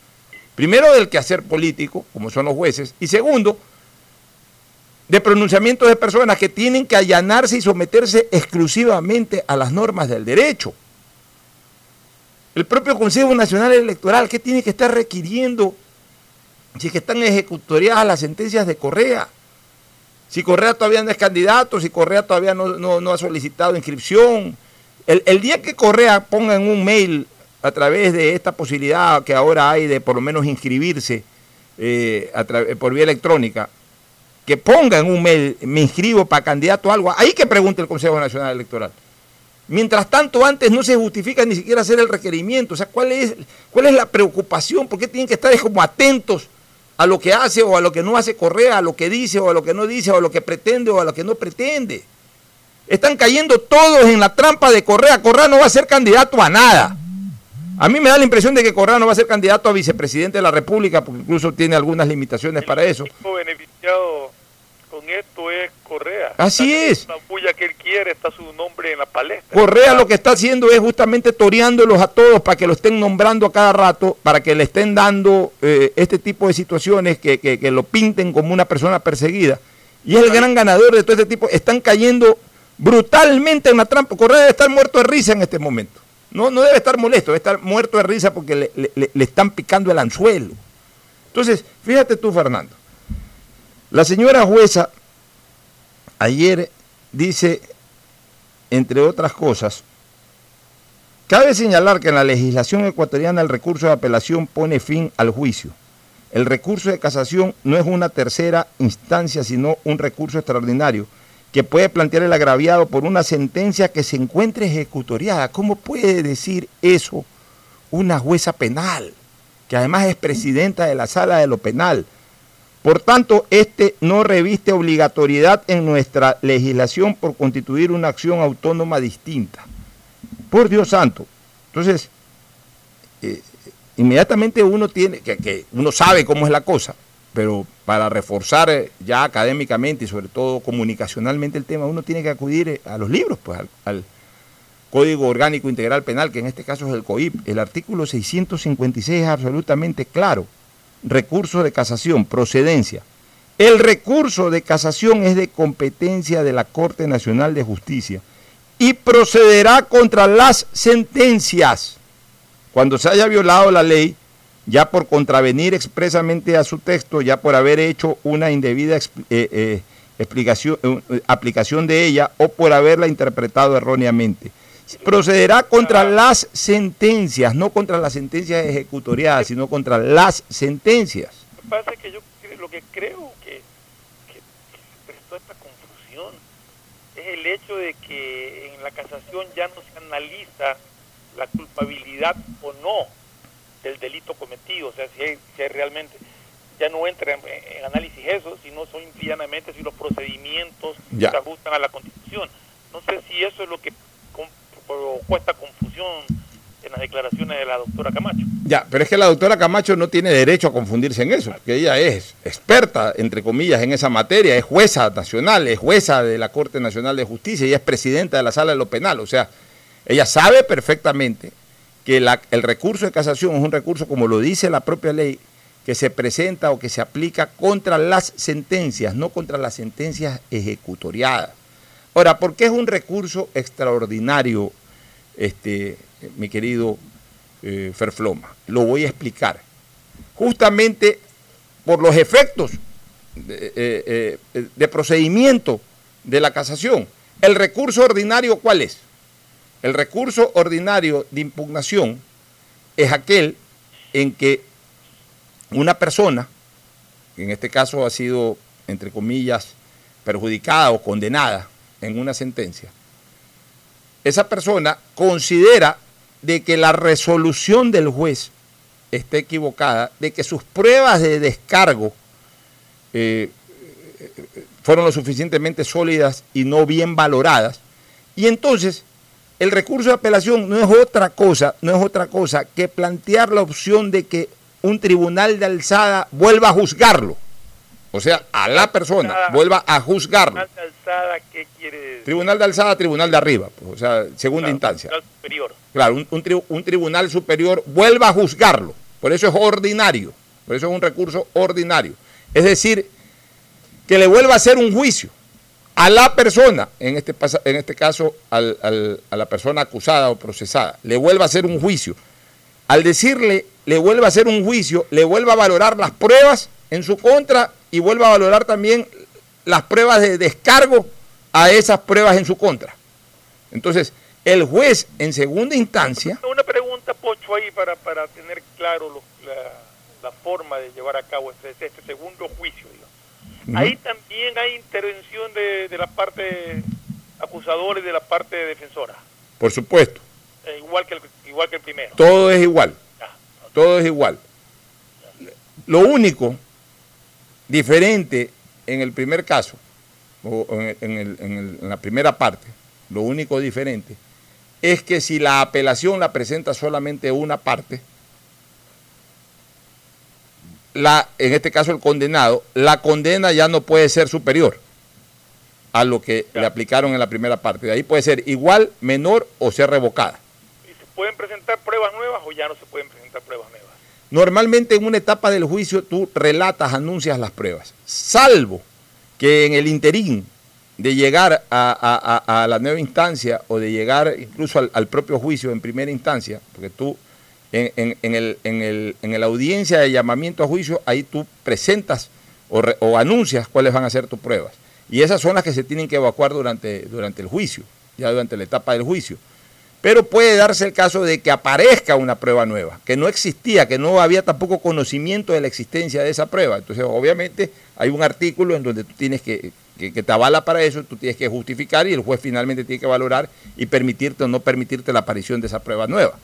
Speaker 1: primero del quehacer político, como son los jueces, y segundo, de pronunciamientos de personas que tienen que allanarse y someterse exclusivamente a las normas del derecho. El propio Consejo Nacional Electoral, ¿qué tiene que estar requiriendo si es que están ejecutoriadas las sentencias de Correa? Si Correa todavía no es candidato, si Correa todavía no, no, no ha solicitado inscripción. El, el, día que Correa ponga en un mail a través de esta posibilidad que ahora hay de por lo menos inscribirse eh, por vía electrónica, que ponga en un mail, me inscribo para candidato a algo, ahí que pregunte el Consejo Nacional Electoral. Mientras tanto, antes no se justifica ni siquiera hacer el requerimiento. O sea, ¿cuál es, cuál es la preocupación? ¿Por qué tienen que estar como atentos a lo que hace o a lo que no hace Correa, a lo que dice o a lo que no dice, o a lo que pretende o a lo que no pretende. Están cayendo todos en la trampa de Correa. Correa no va a ser candidato a nada. A mí me da la impresión de que Correa no va a ser candidato a vicepresidente de la República, porque incluso tiene algunas limitaciones para eso.
Speaker 2: Beneficiado con esto es Correa.
Speaker 1: Así es.
Speaker 2: La bulla que él quiere, está su nombre en la palestra.
Speaker 1: Correa lo que está haciendo es justamente toreándolos a todos para que lo estén nombrando a cada rato, para que le estén dando eh, este tipo de situaciones que, que, que, lo pinten como una persona perseguida. Y es el gran ganador de todo este tipo. Están cayendo brutalmente en la trampa. Correa debe estar muerto de risa en este momento. No, no debe estar molesto, debe estar muerto de risa porque le, le, le están picando el anzuelo. Entonces, fíjate tú, Fernando. La señora jueza ayer dice, entre otras cosas, cabe señalar que en la legislación ecuatoriana el recurso de apelación pone fin al juicio El recurso de casación no es una tercera instancia, sino un recurso extraordinario que puede plantear el agraviado por una sentencia que se encuentre ejecutoriada. ¿Cómo puede decir eso una jueza penal, que además es presidenta de la sala de lo penal? Por tanto, este no reviste obligatoriedad en nuestra legislación por constituir una acción autónoma distinta. Por Dios santo. Entonces, eh, inmediatamente uno tiene, que, uno sabe cómo es la cosa, pero para reforzar eh, ya académicamente y sobre todo comunicacionalmente el tema, uno tiene que acudir eh, a los libros, pues al, al Código Orgánico Integral Penal, que en este caso es el COIP. El artículo 656 es absolutamente claro. Recurso de casación, procedencia. El recurso de casación es de competencia de la Corte Nacional de Justicia y procederá contra las sentencias cuando se haya violado la ley, ya por contravenir expresamente a su texto, ya por haber hecho una indebida eh, eh, explicación, eh, aplicación de ella o por haberla interpretado erróneamente. Procederá contra las sentencias, no contra las sentencias ejecutoriadas, sino contra las sentencias.
Speaker 2: Lo que pasa es que yo lo que creo que, que, que se prestó esta confusión es el hecho de que en la casación ya no se analiza la culpabilidad o no del delito cometido, o sea, si, hay, si hay realmente, ya no entra en, en, análisis eso, sino son implianamente si los procedimientos
Speaker 1: Ya.
Speaker 2: se ajustan a la Constitución. No sé si eso es lo que com- provocó esta confusión en las declaraciones de la doctora Camacho.
Speaker 1: Ya, pero es que la doctora Camacho no tiene derecho a confundirse en eso, porque ella es experta, entre comillas, en esa materia, es jueza nacional, es jueza de la Corte Nacional de Justicia y es presidenta de la Sala de lo Penal. O sea, ella sabe perfectamente que el recurso de casación es un recurso, como lo dice la propia ley, que se presenta o que se aplica contra las sentencias, no contra las sentencias ejecutoriadas. Ahora, ¿por qué es un recurso extraordinario, este, mi querido eh, Ferfloma? Lo voy a explicar. Justamente por los efectos de, eh, eh, de procedimiento de la casación. ¿El recurso ordinario cuál es? El recurso ordinario de impugnación es aquel en que una persona, que en este caso ha sido, entre comillas, perjudicada o condenada en una sentencia, esa persona considera de que la resolución del juez está equivocada, de que sus pruebas de descargo eh, fueron lo suficientemente sólidas y no bien valoradas, y entonces el recurso de apelación no es otra cosa, no es otra cosa que plantear la opción de que un tribunal de alzada vuelva a juzgarlo. O sea, a la persona vuelva a juzgarlo.
Speaker 2: Tribunal de alzada, ¿qué quiere decir?
Speaker 1: Tribunal de alzada, tribunal de arriba, pues, o sea, segunda
Speaker 2: Claro,
Speaker 1: instancia.
Speaker 2: tribunal superior.
Speaker 1: Claro, un, un tri- un tribunal superior vuelva a juzgarlo. Por eso es ordinario. Por eso es un recurso ordinario. Es decir, que le vuelva a hacer un juicio a la persona, en este, en este caso al- al- a la persona acusada o procesada, le vuelva a hacer un juicio. Al decirle, le vuelva a hacer un juicio, le vuelva a valorar las pruebas en su contra y vuelva a valorar también las pruebas de descargo a esas pruebas en su contra. Entonces, el juez en segunda instancia,
Speaker 2: Una pregunta, Pocho, ahí para, para tener claro lo- la, la forma de llevar a cabo este, este segundo juicio. digamos.
Speaker 1: Ujú.
Speaker 2: Ahí también hay intervención de, de la parte acusadora y de la parte defensora,
Speaker 1: por supuesto,
Speaker 2: eh, igual, que el, igual que el primero.
Speaker 1: todo es igual. Todo es igual. Lo único diferente en el primer caso, o en, el- en el- la primera parte, lo único diferente es que si la apelación la presenta solamente una parte, la, en este caso el condenado, la condena ya no puede ser superior a lo que le aplicaron en la primera parte. De ahí puede ser igual, menor o ser revocada.
Speaker 2: ¿Se pueden presentar pruebas nuevas o ya no se pueden presentar pruebas nuevas?
Speaker 1: Normalmente en una etapa del juicio tú relatas, anuncias las pruebas, salvo que en el interín de llegar a, a- a- la nueva instancia o de llegar incluso al, propio juicio en primera instancia, porque tú en, en- en el, en, el- en la audiencia de llamamiento a juicio, ahí tú presentas o, re- o anuncias cuáles van a ser tus pruebas. Y esas son las que se tienen que evacuar durante, durante el juicio, ya durante la etapa del juicio. Pero puede darse el caso de que aparezca una prueba nueva, que no existía, que no había tampoco conocimiento de la existencia de esa prueba. Entonces, obviamente, hay un artículo en donde tú tienes que, que, te avala para eso, tú tienes que justificar y el juez finalmente tiene que valorar y permitirte o no permitirte la aparición de esa prueba nueva.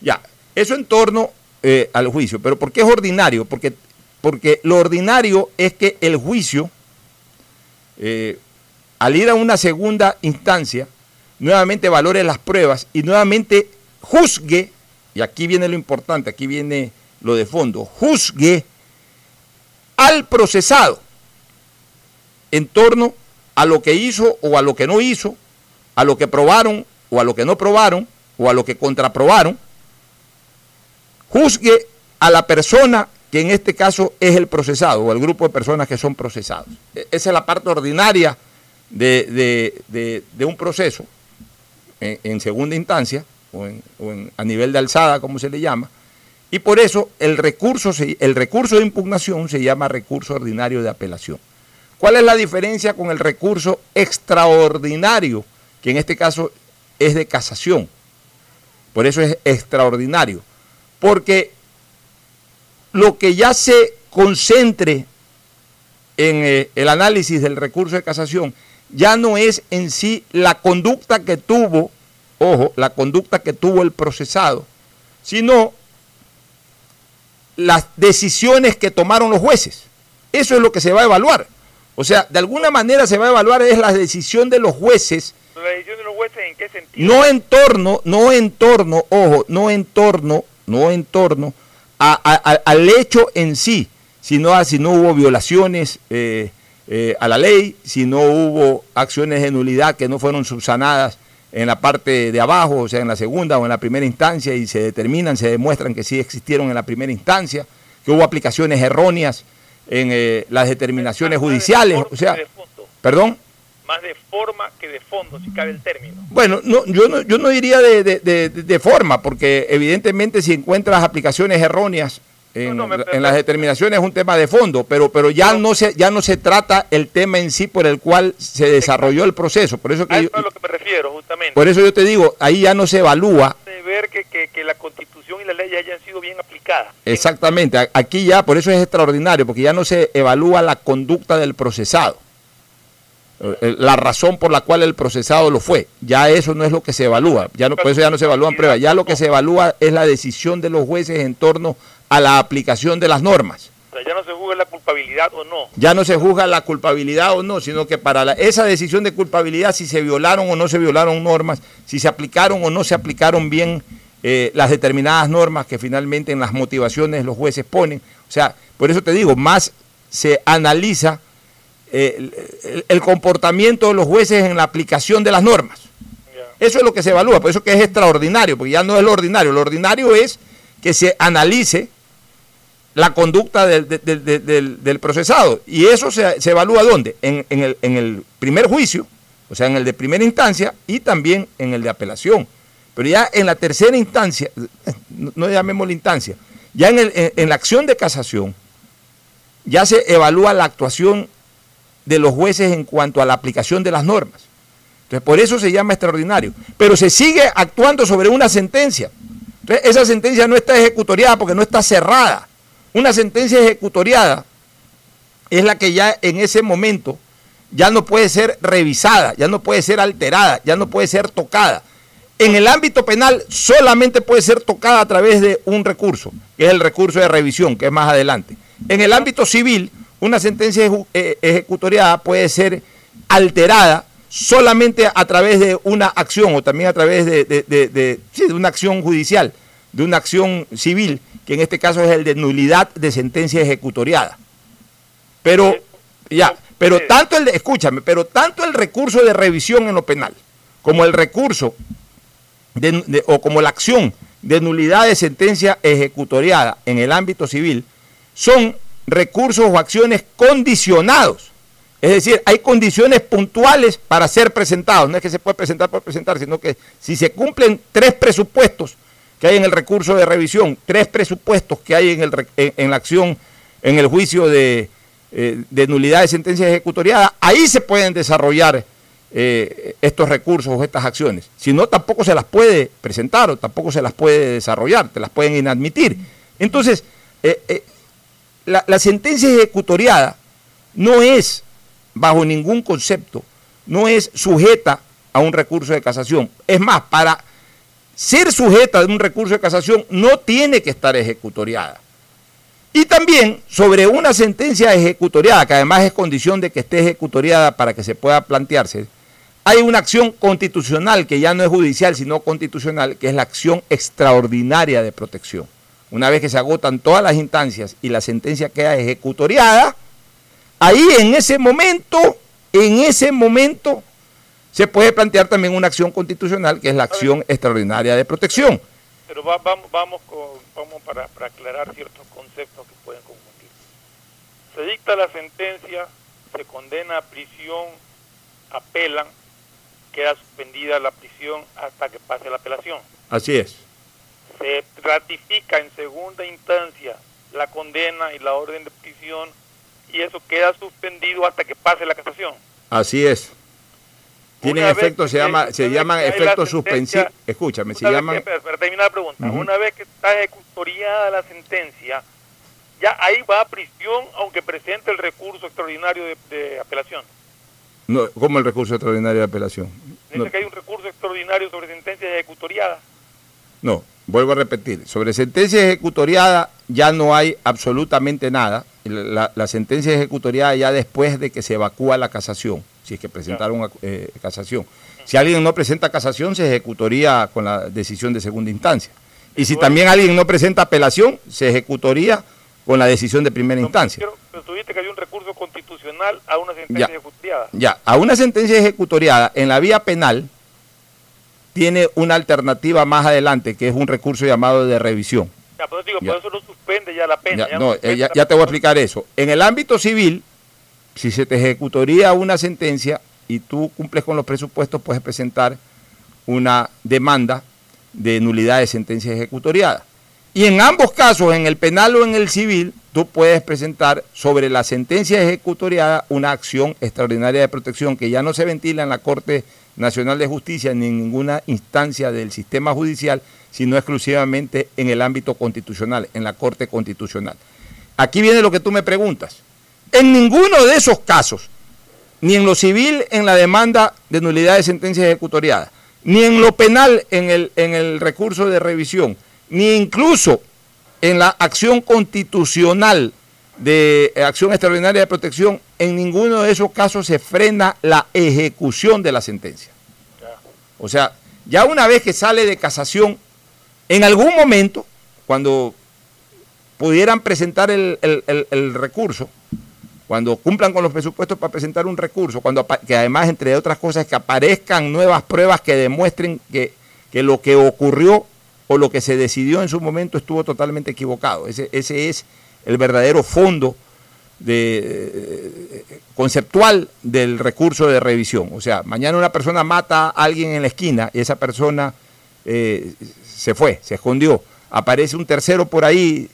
Speaker 1: Ya, eso en torno eh, al juicio. Pero ¿por qué es ordinario? Porque, porque lo ordinario es que el juicio, eh, al ir a una segunda instancia, nuevamente valore las pruebas y nuevamente juzgue, y aquí viene lo importante, aquí viene lo de fondo, juzgue al procesado en torno a lo que hizo o a lo que no hizo, a lo que probaron o a lo que no probaron, o a lo que contraprobaron, juzgue a la persona que en este caso es el procesado o el grupo de personas que son procesados. E, esa es la parte ordinaria de, de, un proceso en, en, segunda instancia o, en, o a nivel de alzada, como se le llama, y por eso el recurso, el recurso de impugnación se llama recurso ordinario de apelación. ¿Cuál es la diferencia con el recurso extraordinario, que en este caso es de casación? Por eso es extraordinario. Porque lo que ya se concentre en eh, el análisis del recurso de casación ya no es en sí la conducta que tuvo, ojo, la conducta que tuvo el procesado, sino las decisiones que tomaron los jueces. Eso es lo que se va a evaluar. O sea, de alguna manera se va a evaluar es la decisión de los jueces.
Speaker 2: ¿La decisión de los jueces en qué sentido?
Speaker 1: No en torno, no en torno, ojo, no en torno, no en torno a, a, a, al hecho en sí, sino a si no hubo violaciones eh, eh, a la ley, si no hubo acciones de nulidad que no fueron subsanadas en la parte de abajo, o sea, en la segunda o en la primera instancia, y se determinan, se demuestran que sí existieron en la primera instancia, que hubo aplicaciones erróneas en eh, las determinaciones judiciales, o sea, perdón.
Speaker 2: Más de forma que de fondo, si cabe el término.
Speaker 1: Bueno, no, yo, no, yo no diría de, de, de, de forma, porque evidentemente si encuentras aplicaciones erróneas en, no, no, me, en, las determinaciones es un tema de fondo, pero, pero ya, no. no se, ya no se trata el tema en sí por el cual se desarrolló el proceso. Por eso que
Speaker 2: a
Speaker 1: yo,
Speaker 2: eso es a lo que me refiero, justamente.
Speaker 1: Por eso yo te digo, ahí ya no se evalúa.
Speaker 2: De ver que, que, que la constitución y las leyes hayan sido bien aplicadas.
Speaker 1: Exactamente, aquí ya, por eso es extraordinario, porque ya no se evalúa la conducta del procesado. La razón por la cual el procesado lo fue, ya eso no es lo que se evalúa, ya no, por eso ya no se evalúan pruebas, ya lo que se evalúa es la decisión de los jueces en torno a la aplicación de las normas.
Speaker 2: O sea, ya no se juzga la culpabilidad o no.
Speaker 1: Ya no se juzga la culpabilidad o no, sino que para la, esa decisión de culpabilidad, si se violaron o no se violaron normas, si se aplicaron o no se aplicaron bien eh, las determinadas normas que finalmente en las motivaciones los jueces ponen. O sea, por eso te digo, más se analiza eh, el, el, comportamiento de los jueces en la aplicación de las normas. Yeah. Eso es lo que se evalúa, por eso que es extraordinario, porque ya no es lo ordinario. Lo ordinario es que se analice la conducta del, del, del, procesado. Y eso se, se evalúa ¿dónde? En, en, el, en, el, primer juicio, o sea, en el de primera instancia y también en el de apelación. Pero ya en la tercera instancia, no, no llamémosle instancia, ya en, el, en, la acción de casación, ya se evalúa la actuación de los jueces en cuanto a la aplicación de las normas. Entonces, por eso se llama extraordinario. Pero se sigue actuando sobre una sentencia. Entonces, esa sentencia no está ejecutoriada porque no está cerrada. Una sentencia ejecutoriada es la que ya en ese momento ya no puede ser revisada, ya no puede ser alterada, ya no puede ser tocada. En el ámbito penal solamente puede ser tocada a través de un recurso, que es el recurso de revisión, que es más adelante. En el ámbito civil, una sentencia ejecutoriada puede ser alterada solamente a través de una acción o también a través de una acción judicial, de una acción civil, que en este caso es el de nulidad de sentencia ejecutoriada. Pero, ya, pero tanto el, de, escúchame, pero tanto el recurso de revisión en lo penal, como el recurso de, de, o como la acción de nulidad de sentencia ejecutoriada en el ámbito civil, son recursos o acciones condicionados. Es decir, hay condiciones puntuales para ser presentados. No es que se puede presentar por presentar, sino que si se cumplen tres presupuestos que hay en el recurso de revisión, tres presupuestos que hay en, el, en, la acción, en el juicio de, eh, de nulidad de sentencia ejecutoriada, ahí se pueden desarrollar eh, estos recursos o estas acciones. Si no, tampoco se las puede presentar o tampoco se las puede desarrollar, te las pueden inadmitir. Entonces, eh, la sentencia ejecutoriada no es, bajo ningún concepto, no es sujeta a un recurso de casación. Es más, para ser sujeta a un recurso de casación no tiene que estar ejecutoriada. Y también sobre una sentencia ejecutoriada, que además es condición de que esté ejecutoriada para que se pueda plantearse, hay una acción constitucional que ya no es judicial, sino constitucional, que es la acción extraordinaria de protección. Una vez que se agotan todas las instancias y la sentencia queda ejecutoriada, ahí en ese momento, en ese momento, se puede plantear también una acción constitucional, que es la acción extraordinaria de protección.
Speaker 2: Pero va- vamos, vamos, con- vamos para, para aclarar ciertos conceptos que pueden confundir. Se dicta la sentencia, se condena a prisión, apelan, queda suspendida la prisión hasta que pase la apelación.
Speaker 1: Así es.
Speaker 2: Se ratifica en segunda instancia la condena y la orden de prisión y eso queda suspendido hasta que pase la casación.
Speaker 1: Así es. Tienen efectos, se, llama, se llaman efectos suspensivos. Escúchame, se llaman.
Speaker 2: que- para, para terminar la pregunta, una vez que está ejecutoriada la sentencia, ya ahí va a prisión aunque presente el recurso extraordinario de, de apelación.
Speaker 1: No, como el recurso extraordinario de apelación.
Speaker 2: Dice
Speaker 1: No,
Speaker 2: que hay un recurso extraordinario sobre sentencia ejecutoriada.
Speaker 1: no, vuelvo a repetir. Sobre sentencia ejecutoriada ya no hay absolutamente nada. La, la sentencia ejecutoriada ya después de que se evacúa la casación, si es que presentaron eh, casación. Si alguien no presenta casación, se ejecutoría con la decisión de segunda instancia. Y si también alguien no presenta apelación, se ejecutoría con la decisión de primera instancia.
Speaker 2: Pero, pero tuviste que hay un recurso constitucional a una sentencia
Speaker 1: Ya.
Speaker 2: ejecutoriada.
Speaker 1: Ya, a una sentencia ejecutoriada en la vía penal tiene una alternativa más adelante, que es un recurso llamado de revisión.
Speaker 2: Ya, por eso digo,
Speaker 1: Ya.
Speaker 2: por eso no suspende ya la pena.
Speaker 1: Ya,
Speaker 2: ya
Speaker 1: no,
Speaker 2: suspende
Speaker 1: ya,
Speaker 2: la
Speaker 1: ya te voy a explicar eso. En el ámbito civil, si se te ejecutaría una sentencia y tú cumples con los presupuestos, puedes presentar una demanda de nulidad de sentencia ejecutoriada. Y en ambos casos, en el penal o en el civil, tú puedes presentar sobre la sentencia ejecutoriada una acción extraordinaria de protección que ya no se ventila en la Corte Nacional de Justicia ni en ninguna instancia del sistema judicial, sino exclusivamente en el ámbito constitucional, en la Corte Constitucional. Aquí viene lo que tú me preguntas. En ninguno de esos casos, ni en lo civil en la demanda de nulidad de sentencia ejecutoriada, ni en lo penal en el, en el recurso de revisión, ni incluso en la acción constitucional de eh, acción extraordinaria de protección, en ninguno de esos casos se frena la ejecución de la sentencia. O sea, ya una vez que sale de casación, en algún momento, cuando pudieran presentar el, el- el- el recurso, cuando cumplan con los presupuestos para presentar un recurso, cuando que además, entre otras cosas, que aparezcan nuevas pruebas que demuestren que, que lo que ocurrió o lo que se decidió en su momento estuvo totalmente equivocado. Ese, ese es el verdadero fondo de, eh, conceptual del recurso de revisión. O sea, mañana una persona mata a alguien en la esquina y esa persona eh, se fue, se escondió. Aparece un tercero por ahí,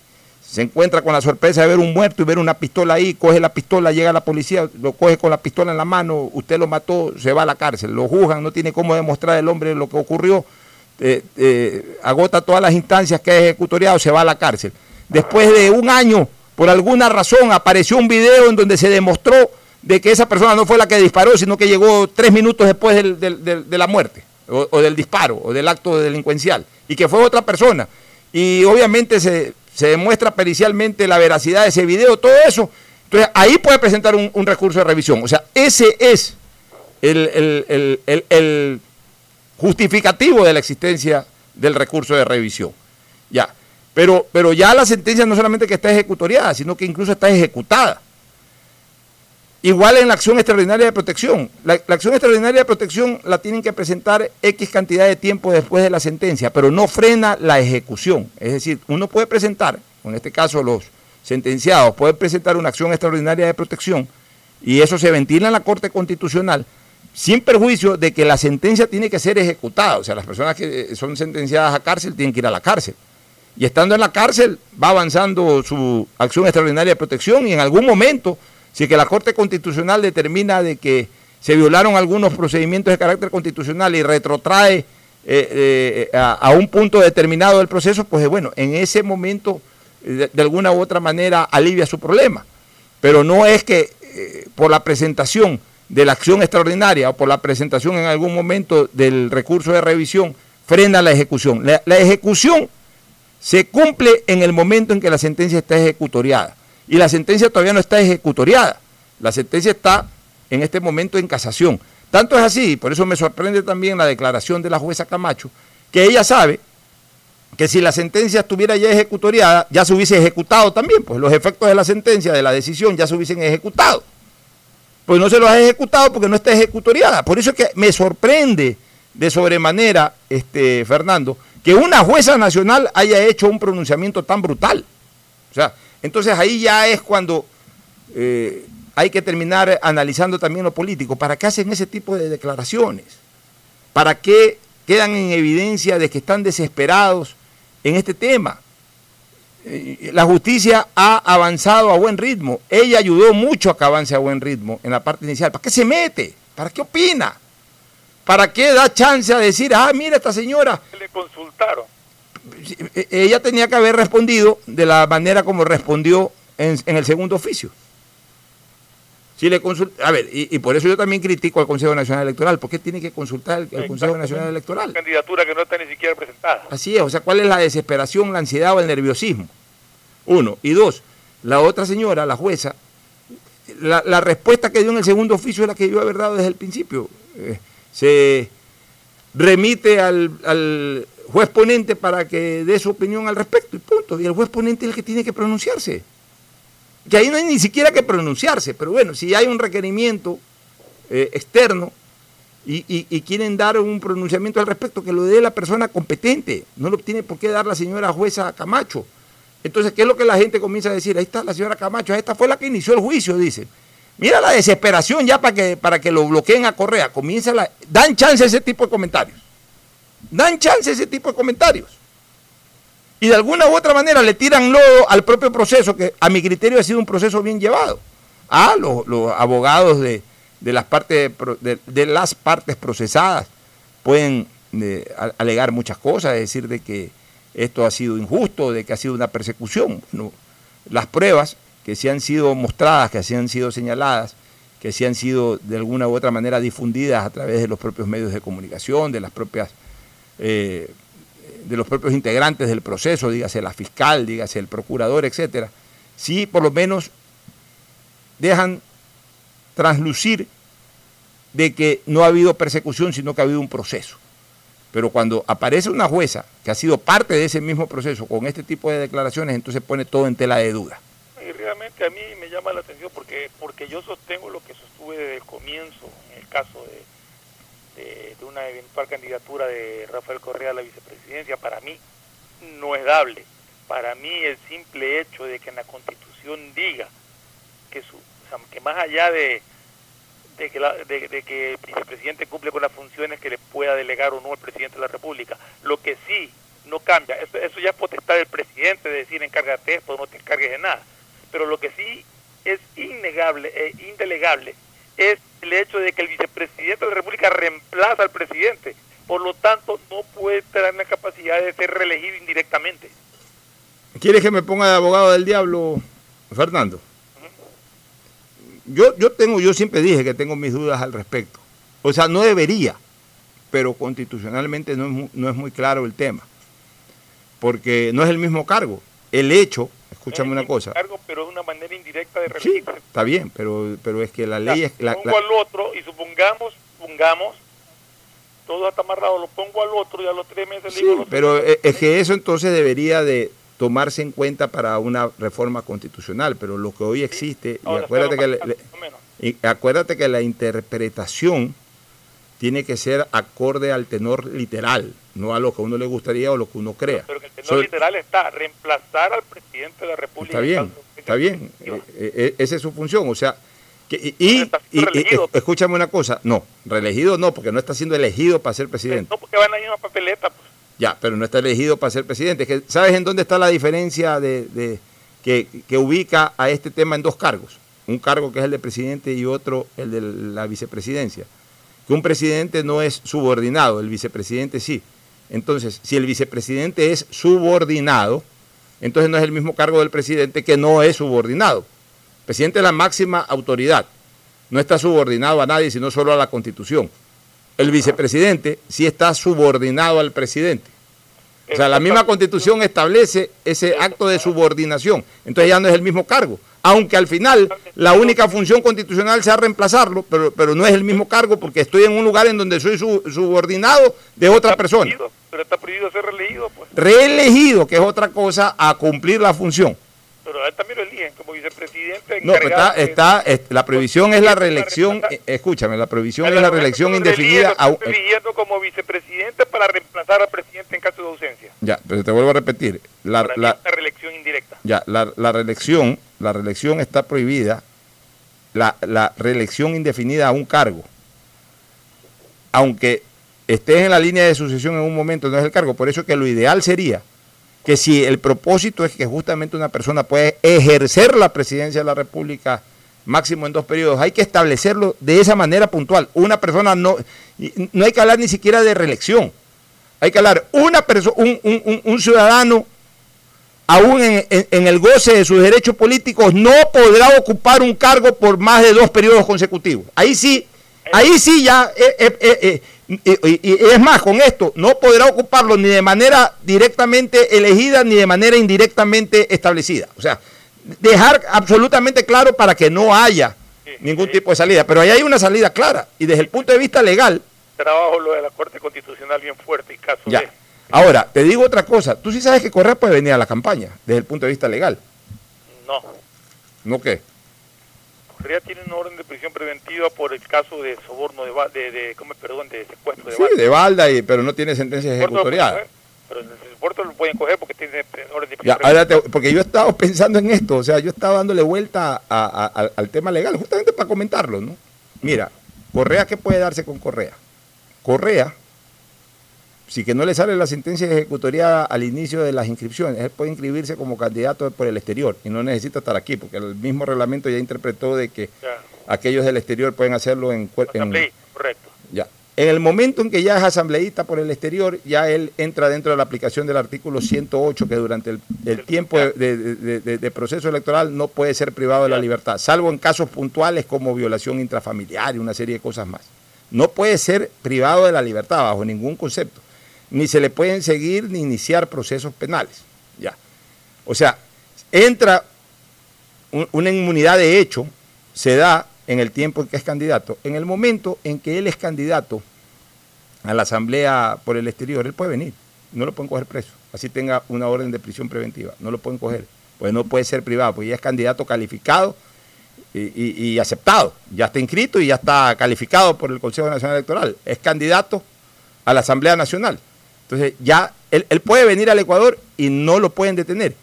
Speaker 1: se encuentra con la sorpresa de ver un muerto y ver una pistola ahí, coge la pistola, llega la policía, lo coge con la pistola en la mano, usted lo mató, se va a la cárcel, lo juzgan, no tiene cómo demostrar el hombre lo que ocurrió, eh, eh, agota todas las instancias que ha ejecutoriado, se va a la cárcel. Después de un año, por alguna razón, apareció un video en donde se demostró de que esa persona no fue la que disparó, sino que llegó tres minutos después del- de la muerte, o del disparo, o del acto delincuencial, y que fue otra persona. Y obviamente se, se demuestra pericialmente la veracidad de ese video, todo eso. Entonces ahí puede presentar un, recurso de revisión. O sea, ese es el, el- el- el- el justificativo de la existencia del recurso de revisión. Ya. Pero, pero ya la sentencia no solamente que está ejecutoriada, sino que incluso está ejecutada. Igual en la acción extraordinaria de protección. La, acción extraordinaria de protección la tienen que presentar X cantidad de tiempo después de la sentencia, pero no frena la ejecución. Es decir, uno puede presentar, en este caso los sentenciados, pueden presentar una acción extraordinaria de protección y eso se ventila en la Corte Constitucional sin perjuicio de que la sentencia tiene que ser ejecutada. O sea, las personas que son sentenciadas a cárcel tienen que ir a la cárcel. Y estando en la cárcel va avanzando su acción extraordinaria de protección y en algún momento, si es que la Corte Constitucional determina de que se violaron algunos procedimientos de carácter constitucional y retrotrae eh, eh, a, un punto determinado del proceso, pues bueno, en ese momento de, alguna u otra manera alivia su problema. Pero no es que eh, por la presentación de la acción extraordinaria o por la presentación en algún momento del recurso de revisión frena la ejecución. La ejecución se cumple en el momento en que la sentencia está ejecutoriada. Y la sentencia todavía no está ejecutoriada. La sentencia está en este momento en casación. Tanto es así, por eso me sorprende también la declaración de la jueza Camacho, que ella sabe que si la sentencia estuviera ya ejecutoriada, ya se hubiese ejecutado también, pues los efectos de la sentencia, de la decisión, ya se hubiesen ejecutado. Pues no se los ha ejecutado porque no está ejecutoriada. Por eso es que me sorprende de sobremanera, este, Fernando, que una jueza nacional haya hecho un pronunciamiento tan brutal. O sea, entonces ahí ya es cuando eh, hay que terminar analizando también lo político. ¿Para qué hacen ese tipo de declaraciones? ¿Para qué quedan en evidencia de que están desesperados en este tema? Eh, La justicia ha avanzado a buen ritmo. Ella ayudó mucho a que avance a buen ritmo en la parte inicial. ¿Para qué se mete? ¿Para qué opina? ¿Para qué da chance a decir, ah, mira esta señora?
Speaker 2: Le consultaron.
Speaker 1: Eh, Ella tenía que haber respondido de la manera como respondió en, en el segundo oficio. Si le consult- a ver, y, y por eso yo también critico al Consejo Nacional Electoral. ¿Por qué tiene que consultar el Consejo Nacional Electoral?
Speaker 2: Candidatura que no está ni siquiera presentada.
Speaker 1: Así es, o sea, ¿cuál es la desesperación, la ansiedad o el nerviosismo? Uno. Y dos, la otra señora, la jueza, la, la respuesta que dio en el segundo oficio es la que debió haber dado desde el principio. Eh, se remite al, al juez ponente para que dé su opinión al respecto y punto. Y el juez ponente es el que tiene que pronunciarse. Que ahí no hay ni siquiera que pronunciarse, pero bueno, si hay un requerimiento eh, externo y, quieren dar un pronunciamiento al respecto, que lo dé la persona competente, no lo tiene por qué dar la señora jueza Camacho. Entonces, ¿qué es lo que la gente comienza a decir? Ahí está la señora Camacho, esta fue la que inició el juicio, dice. Mira la desesperación ya para que, para que lo bloqueen a Correa. Comienza la, dan chance a ese tipo de comentarios. Dan chance a ese tipo de comentarios. Y de alguna u otra manera le tiran lodo al propio proceso, que a mi criterio ha sido un proceso bien llevado. Ah, los, abogados de, de las partes, de, las partes procesadas pueden eh, a- alegar muchas cosas, decir de que esto ha sido injusto, de que ha sido una persecución. Bueno, las pruebas que se han sido mostradas, que se han sido señaladas, que se han sido de alguna u otra manera difundidas a través de los propios medios de comunicación, de las propias eh, de los propios integrantes del proceso, dígase la fiscal, dígase el procurador, etcétera, sí por lo menos dejan traslucir de que no ha habido persecución, sino que ha habido un proceso. Pero cuando aparece una jueza que ha sido parte de ese mismo proceso con este tipo de declaraciones, entonces pone todo en tela de duda.
Speaker 2: Y realmente a mí me llama la atención porque porque yo sostengo lo que sostuve desde el comienzo en el caso de, de, una eventual candidatura de Rafael Correa a la vicepresidencia. Para mí no es dable. Para mí el simple hecho de que en la Constitución diga que, su, que más allá de, de que, la- de, que el vicepresidente cumple con las funciones que le pueda delegar o no el presidente de la República, lo que sí no cambia, eso, eso ya es potestad del presidente de decir encárgate esto, no te encargues de nada, pero lo que sí es innegable e indelegable es el hecho de que el vicepresidente de la República reemplaza al presidente, por lo tanto no puede tener la capacidad de ser reelegido indirectamente.
Speaker 1: ¿Quieres que me ponga de abogado del diablo, Fernando? Yo, yo tengo, yo siempre dije que tengo mis dudas al respecto. O sea, no debería, pero constitucionalmente no es, no es muy claro el tema. Porque no es el mismo cargo. El hecho, escúchame una cosa,
Speaker 2: Cargo, pero es una manera indirecta de
Speaker 1: sí, está bien, pero, pero es que la ley es... La,
Speaker 2: pongo
Speaker 1: la-
Speaker 2: al otro y supongamos, supongamos, todo está amarrado, lo pongo al otro y a los tres meses le
Speaker 1: Sí,
Speaker 2: digo,
Speaker 1: pero es es que eso entonces debería de tomarse en cuenta para una reforma constitucional, pero lo que hoy existe, y
Speaker 2: Ahora,
Speaker 1: acuérdate que, le- y acuérdate que la interpretación tiene que ser acorde al tenor literal, no a lo que a uno le gustaría o lo que uno crea.
Speaker 2: pero que el literal está reemplazar al presidente de la República.
Speaker 1: está bien, está bien, eh, eh, esa es su función, o sea, que- y, y- escúchame una cosa, no, reelegido no, porque no está siendo elegido para ser presidente.
Speaker 2: No porque va en la misma papeleta, pues.
Speaker 1: Ya, pero no está elegido para ser presidente. Que, ¿Sabes en dónde está la diferencia de, de- que, que ubica a este tema en dos cargos? un cargo que es el de presidente y otro el de la vicepresidencia. Que un presidente no es subordinado, el vicepresidente sí. Entonces, si el vicepresidente es subordinado, entonces no es el mismo cargo del presidente que no es subordinado. El presidente es la máxima autoridad, no está subordinado a nadie, sino solo a la Constitución. El vicepresidente sí está subordinado al presidente. O sea, la misma constitución establece ese acto de subordinación. Entonces ya no es el mismo cargo. Aunque al final la única función constitucional sea reemplazarlo, pero, pero no es el mismo cargo porque estoy en un lugar en donde soy su- subordinado de otra persona.
Speaker 2: Pero está prohibido ser reelegido, pues.
Speaker 1: Reelegido, que es otra cosa, a cumplir la función.
Speaker 2: Pero a él también lo eligen como vicepresidente.
Speaker 1: No, pero está,
Speaker 2: de-
Speaker 1: está, es- la prohibición es la reelección, eh, escúchame, la prohibición es la reelección indefinida. a
Speaker 2: eligiendo como vicepresidente para reemplazar al presidente en caso de ausencia.
Speaker 1: ya, pero te vuelvo a repetir, la,
Speaker 2: Para
Speaker 1: la-
Speaker 2: reelección indirecta.
Speaker 1: Ya, la, la reelección, la reelección está prohibida, la, la reelección indefinida a un cargo. Aunque estés en la línea de sucesión en un momento, no es el cargo. Por eso que lo ideal sería que si el propósito es que justamente una persona puede ejercer la presidencia de la República máximo en dos periodos, hay que establecerlo de esa manera puntual. Una persona no, no hay que hablar ni siquiera de reelección. Hay que hablar, una persona, un, un- un- ciudadano aún en el goce de sus derechos políticos, no podrá ocupar un cargo por más de dos periodos consecutivos. Ahí sí, ahí sí ya, eh, eh, eh, eh, y- y- y es más, con esto, no podrá ocuparlo ni de manera directamente elegida ni de manera indirectamente establecida. O sea, dejar absolutamente claro para que no haya ningún tipo de salida. Pero ahí hay una salida clara y desde el punto de vista legal,
Speaker 2: Trabajo lo de la Corte Constitucional bien fuerte y caso
Speaker 1: ya.
Speaker 2: de...
Speaker 1: Ahora, te digo otra cosa, tú sí sabes que Correa puede venir a la campaña desde el punto de vista legal.
Speaker 2: No.
Speaker 1: ¿No qué?
Speaker 2: Correa tiene una orden de prisión preventiva por el caso de soborno de, de, de ¿cómo perdón, de secuestro de
Speaker 1: Sí,
Speaker 2: Balda.
Speaker 1: de balda, y, pero no tiene sentencia
Speaker 2: coger, Pero el puerto lo pueden coger porque tiene orden de
Speaker 1: Ya,
Speaker 2: prisión
Speaker 1: ahora te- porque yo he estado pensando en esto, o sea, yo estaba dándole vuelta a- a- al- al tema legal, justamente para comentarlo, ¿no? Mira, Correa, ¿qué puede darse con Correa? Correa, si que no le sale la sentencia ejecutoriada al inicio de las inscripciones, él puede inscribirse como candidato por el exterior y no necesita estar aquí, porque el mismo reglamento ya interpretó de que aquellos del exterior pueden hacerlo en, en,
Speaker 2: Asamblea, correcto.
Speaker 1: ya. En el momento en que ya es asambleísta por el exterior, ya él entra dentro de la aplicación del artículo 108, que durante el, el tiempo de, de- de- de- de proceso electoral no puede ser privado de la libertad, salvo en casos puntuales como violación intrafamiliar y una serie de cosas más. No puede ser privado de la libertad bajo ningún concepto. Ni se le pueden seguir ni iniciar procesos penales. Ya. O sea, entra un- una inmunidad de hecho, se da en el tiempo en que es candidato. En el momento en que él es candidato a la asamblea por el exterior, él puede venir. No lo pueden coger preso. Así tenga una orden de prisión preventiva. No lo pueden coger. Pues no puede ser privado, porque ya es candidato calificado y- y aceptado. Ya está inscrito y ya está calificado por el Consejo Nacional Electoral. Es candidato a la Asamblea Nacional. Entonces ya él, él puede venir al Ecuador y no lo pueden detener.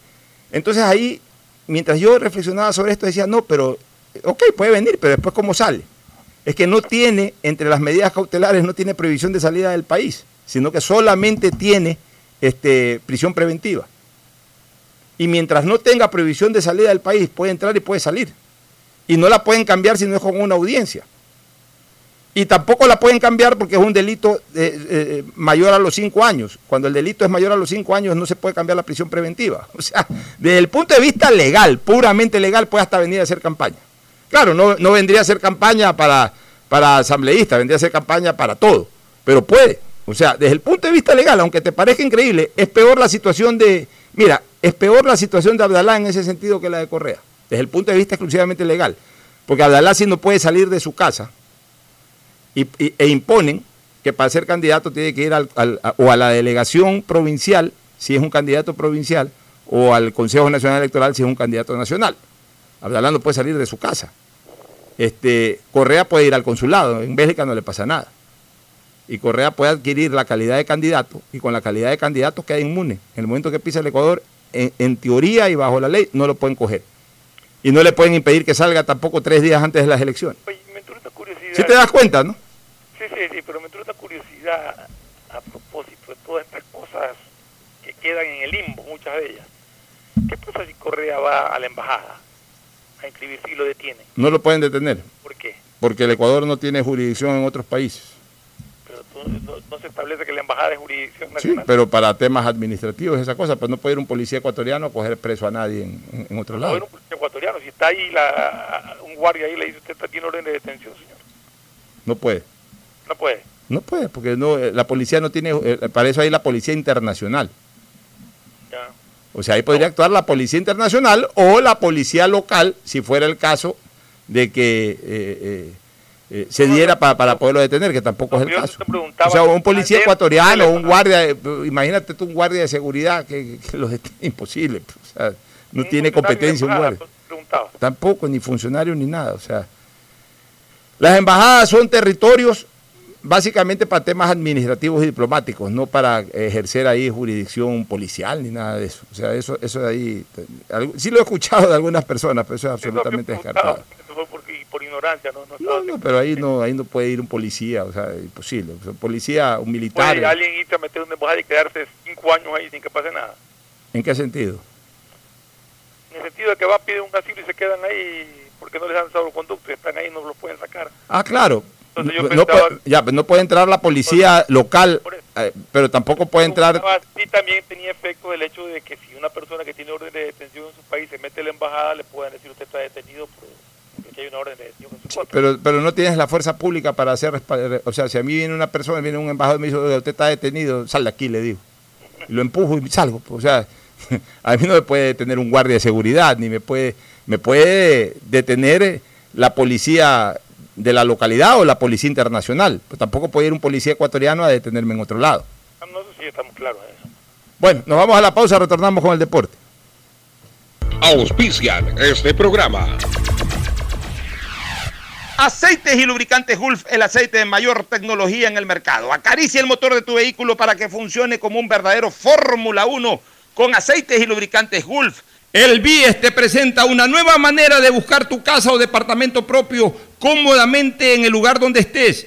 Speaker 1: Entonces ahí, mientras yo reflexionaba sobre esto, decía, no, pero, ok, puede venir, pero después ¿cómo sale? Es que no tiene, entre las medidas cautelares, no tiene prohibición de salida del país, sino que solamente tiene este, prisión preventiva. Y mientras no tenga prohibición de salida del país, puede entrar y puede salir. Y no la pueden cambiar si no es con una audiencia. Y tampoco la pueden cambiar porque es un delito eh, eh, mayor a los cinco años. Cuando el delito es mayor a los cinco años no se puede cambiar la prisión preventiva. *laughs* O sea, desde el punto de vista legal, puramente legal, puede hasta venir a hacer campaña. Claro, no, no vendría a hacer campaña para, para asambleísta, vendría a hacer campaña para todo, pero puede. O sea, desde el punto de vista legal, aunque te parezca increíble, es peor la situación de, mira, es peor la situación de Abdalá en ese sentido que la de Correa, desde el punto de vista exclusivamente legal. Porque Abdalá sí no puede salir de su casa y- e imponen que para ser candidato tiene que ir al- a- o a la delegación provincial, si es un candidato provincial, o al Consejo Nacional Electoral, si es un candidato nacional. Abdalá no puede salir de su casa. Este, Correa puede ir al consulado, en Bélgica no le pasa nada. Y Correa puede adquirir la calidad de candidato, y con la calidad de candidato queda inmune. En el momento que pisa el Ecuador, en, teoría y bajo la ley, no lo pueden coger. Y no le pueden impedir que salga tampoco tres días antes de las elecciones.
Speaker 2: curiosidad.
Speaker 1: Si te das cuenta, ¿no?
Speaker 2: Sí, sí, sí, pero me entró una curiosidad a propósito de todas estas cosas que quedan en el limbo, muchas de ellas. ¿Qué pasa si Correa va a la embajada? a inscribirse y lo detienen.
Speaker 1: No lo pueden detener.
Speaker 2: ¿Por qué?
Speaker 1: Porque el Ecuador no tiene jurisdicción en otros países.
Speaker 2: Pero tú- no, no se establece que la embajada es jurisdicción
Speaker 1: Sí,
Speaker 2: nacional.
Speaker 1: pero para temas administrativos, esa cosa, pues no puede ir un policía ecuatoriano a coger preso a nadie en, en- otro
Speaker 2: No,
Speaker 1: lado.
Speaker 2: era un policía ecuatoriano. Si está ahí la, un guardia ahí le dice, usted tiene orden de detención.
Speaker 1: No puede.
Speaker 2: No puede.
Speaker 1: No puede, porque no, eh, la policía no tiene, eh, para eso hay la policía internacional.
Speaker 2: Ya.
Speaker 1: O sea, ahí podría actuar la policía internacional o la policía local, si fuera el caso de que eh, eh, eh, se diera pa- para poderlo detener, que tampoco es el caso. O sea, un policía ecuatoriano, un guardia, imagínate tú un guardia de seguridad que, que lo detiene, *laughs* imposible. pues, o sea, no tiene competencia un guardia.
Speaker 2: Preguntaba.
Speaker 1: Tampoco, ni funcionario ni nada. O sea, las embajadas son territorios básicamente para temas administrativos y diplomáticos, no para ejercer ahí jurisdicción policial ni nada de eso. O sea, eso, eso de ahí, sí lo he escuchado de algunas personas, pero eso es absolutamente descartado.
Speaker 2: Eso fue por, ignorancia, ¿no? no,
Speaker 1: No, no, pero ahí no, ahí no puede ir un policía, o sea, imposible. O sea, policía, un militar,
Speaker 2: Puede alguien irse a meter una embajada y quedarse cinco años ahí sin que pase nada.
Speaker 1: ¿en qué sentido?
Speaker 2: En el sentido de que va a pedir un asilo y se quedan ahí porque no les han salvoconducto y están ahí y no los pueden sacar.
Speaker 1: Ah, claro.
Speaker 2: Entonces yo
Speaker 1: No, no
Speaker 2: pensaba-
Speaker 1: puede, ya, pues no puede entrar la policía local, eh, pero tampoco puede entrar
Speaker 2: Y también tenía efecto el hecho de que si una persona que tiene orden de detención en su país se mete a la embajada, le pueden decir usted está detenido por- porque hay una orden de detención en su contra.
Speaker 1: Pero, pero no tienes la fuerza pública para hacer. respa- O sea, si a mí viene una persona, viene un embajador y me dice, "Oiga, usted está detenido, sal de aquí, le digo. Y lo empujo y salgo. O sea, *laughs* a mí no me puede detener un guardia de seguridad, ni me puede, me puede detener la policía de la localidad o la policía internacional. Pero tampoco puede ir un policía ecuatoriano a detenerme en otro lado.
Speaker 2: No sé si estamos claros en eso.
Speaker 1: Bueno, nos vamos a la pausa, retornamos con el deporte.
Speaker 9: Auspician este programa.
Speaker 1: Aceites y lubricantes Gulf, el aceite de mayor tecnología en el mercado. Acaricia el motor de tu vehículo para que funcione como un verdadero Fórmula 1 con aceites y lubricantes Gulf. El BIES te presenta una nueva manera de buscar tu casa o departamento propio cómodamente en el lugar donde estés.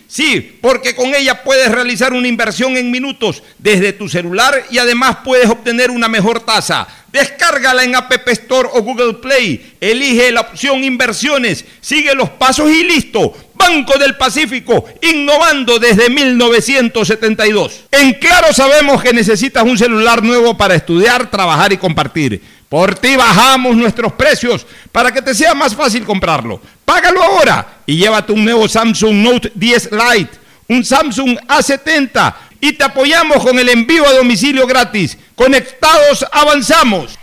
Speaker 1: Sí, porque con ella puedes realizar una inversión en minutos desde tu celular y además puedes obtener una mejor tasa. Descárgala en App Store o Google Play. Elige la opción inversiones, sigue los pasos y listo. Banco del Pacífico, innovando desde 1972. En Claro sabemos que necesitas un celular nuevo para estudiar, trabajar y compartir. Por ti bajamos nuestros precios para que te sea más fácil comprarlo. Págalo ahora y llévate un nuevo Samsung Note 10 Lite, un Samsung A70 y te apoyamos con el envío a domicilio gratis. Conectados avanzamos.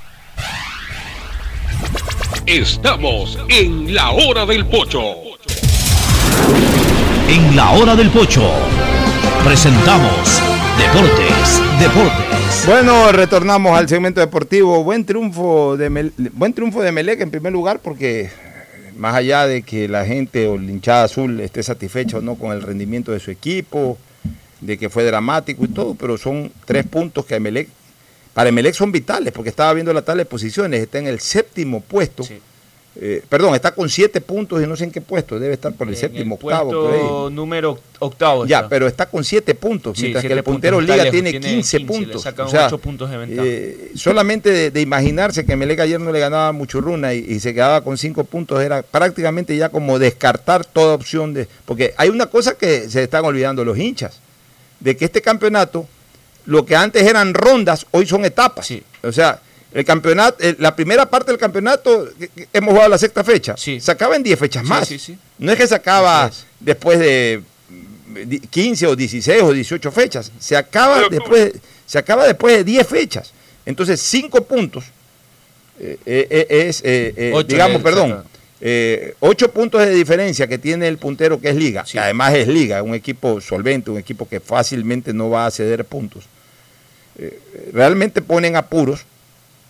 Speaker 9: Estamos en la hora del pocho.
Speaker 3: En la hora del pocho presentamos Deportes, Deportes.
Speaker 1: Bueno, retornamos al segmento deportivo. Buen triunfo de Mel- buen triunfo de Melec en primer lugar porque más allá de que la gente o la hinchada azul esté satisfecha o no con el rendimiento de su equipo, de que fue dramático y todo, pero son tres puntos que Emelec, para Emelec son vitales porque estaba viendo la tabla de posiciones, está en el séptimo puesto eh, perdón, está con siete puntos y no sé en qué puesto, debe estar por el
Speaker 10: En
Speaker 1: séptimo,
Speaker 10: el
Speaker 1: octavo.
Speaker 10: puesto
Speaker 1: ahí.
Speaker 10: número octavo.
Speaker 1: Ya, pero está con siete puntos,
Speaker 10: Sí,
Speaker 1: mientras que el puntero Liga
Speaker 10: lejos,
Speaker 1: tiene
Speaker 10: tiene
Speaker 1: 15,
Speaker 10: 15, le
Speaker 1: puntos. O sea,
Speaker 10: ocho puntos de ventaja.
Speaker 1: eh, solamente de, de imaginarse que Melec ayer no le ganaba a Muchurruna y, y se quedaba con cinco puntos era prácticamente ya como descartar toda opción de... Porque hay una cosa que se están olvidando los hinchas, de que este campeonato, lo que antes eran rondas, hoy son etapas. O sea, el campeonato, el- la primera parte del campeonato, que- que hemos jugado la sexta fecha, se acaba en 10 fechas
Speaker 10: Sí,
Speaker 1: más.
Speaker 10: sí, sí.
Speaker 1: No es que se acaba después de mm, di- 15 o 16 o 18 fechas, se acaba después, se acaba después de 10 fechas. Entonces, 5 puntos eh, eh, eh, es, eh, eh,
Speaker 10: Ocho
Speaker 1: digamos, perdón,
Speaker 10: saca.
Speaker 1: eh, 8 puntos de diferencia que tiene el puntero que es Liga, que además es Liga, un equipo solvente, un equipo que fácilmente no va a ceder puntos. Eh, realmente ponen apuros,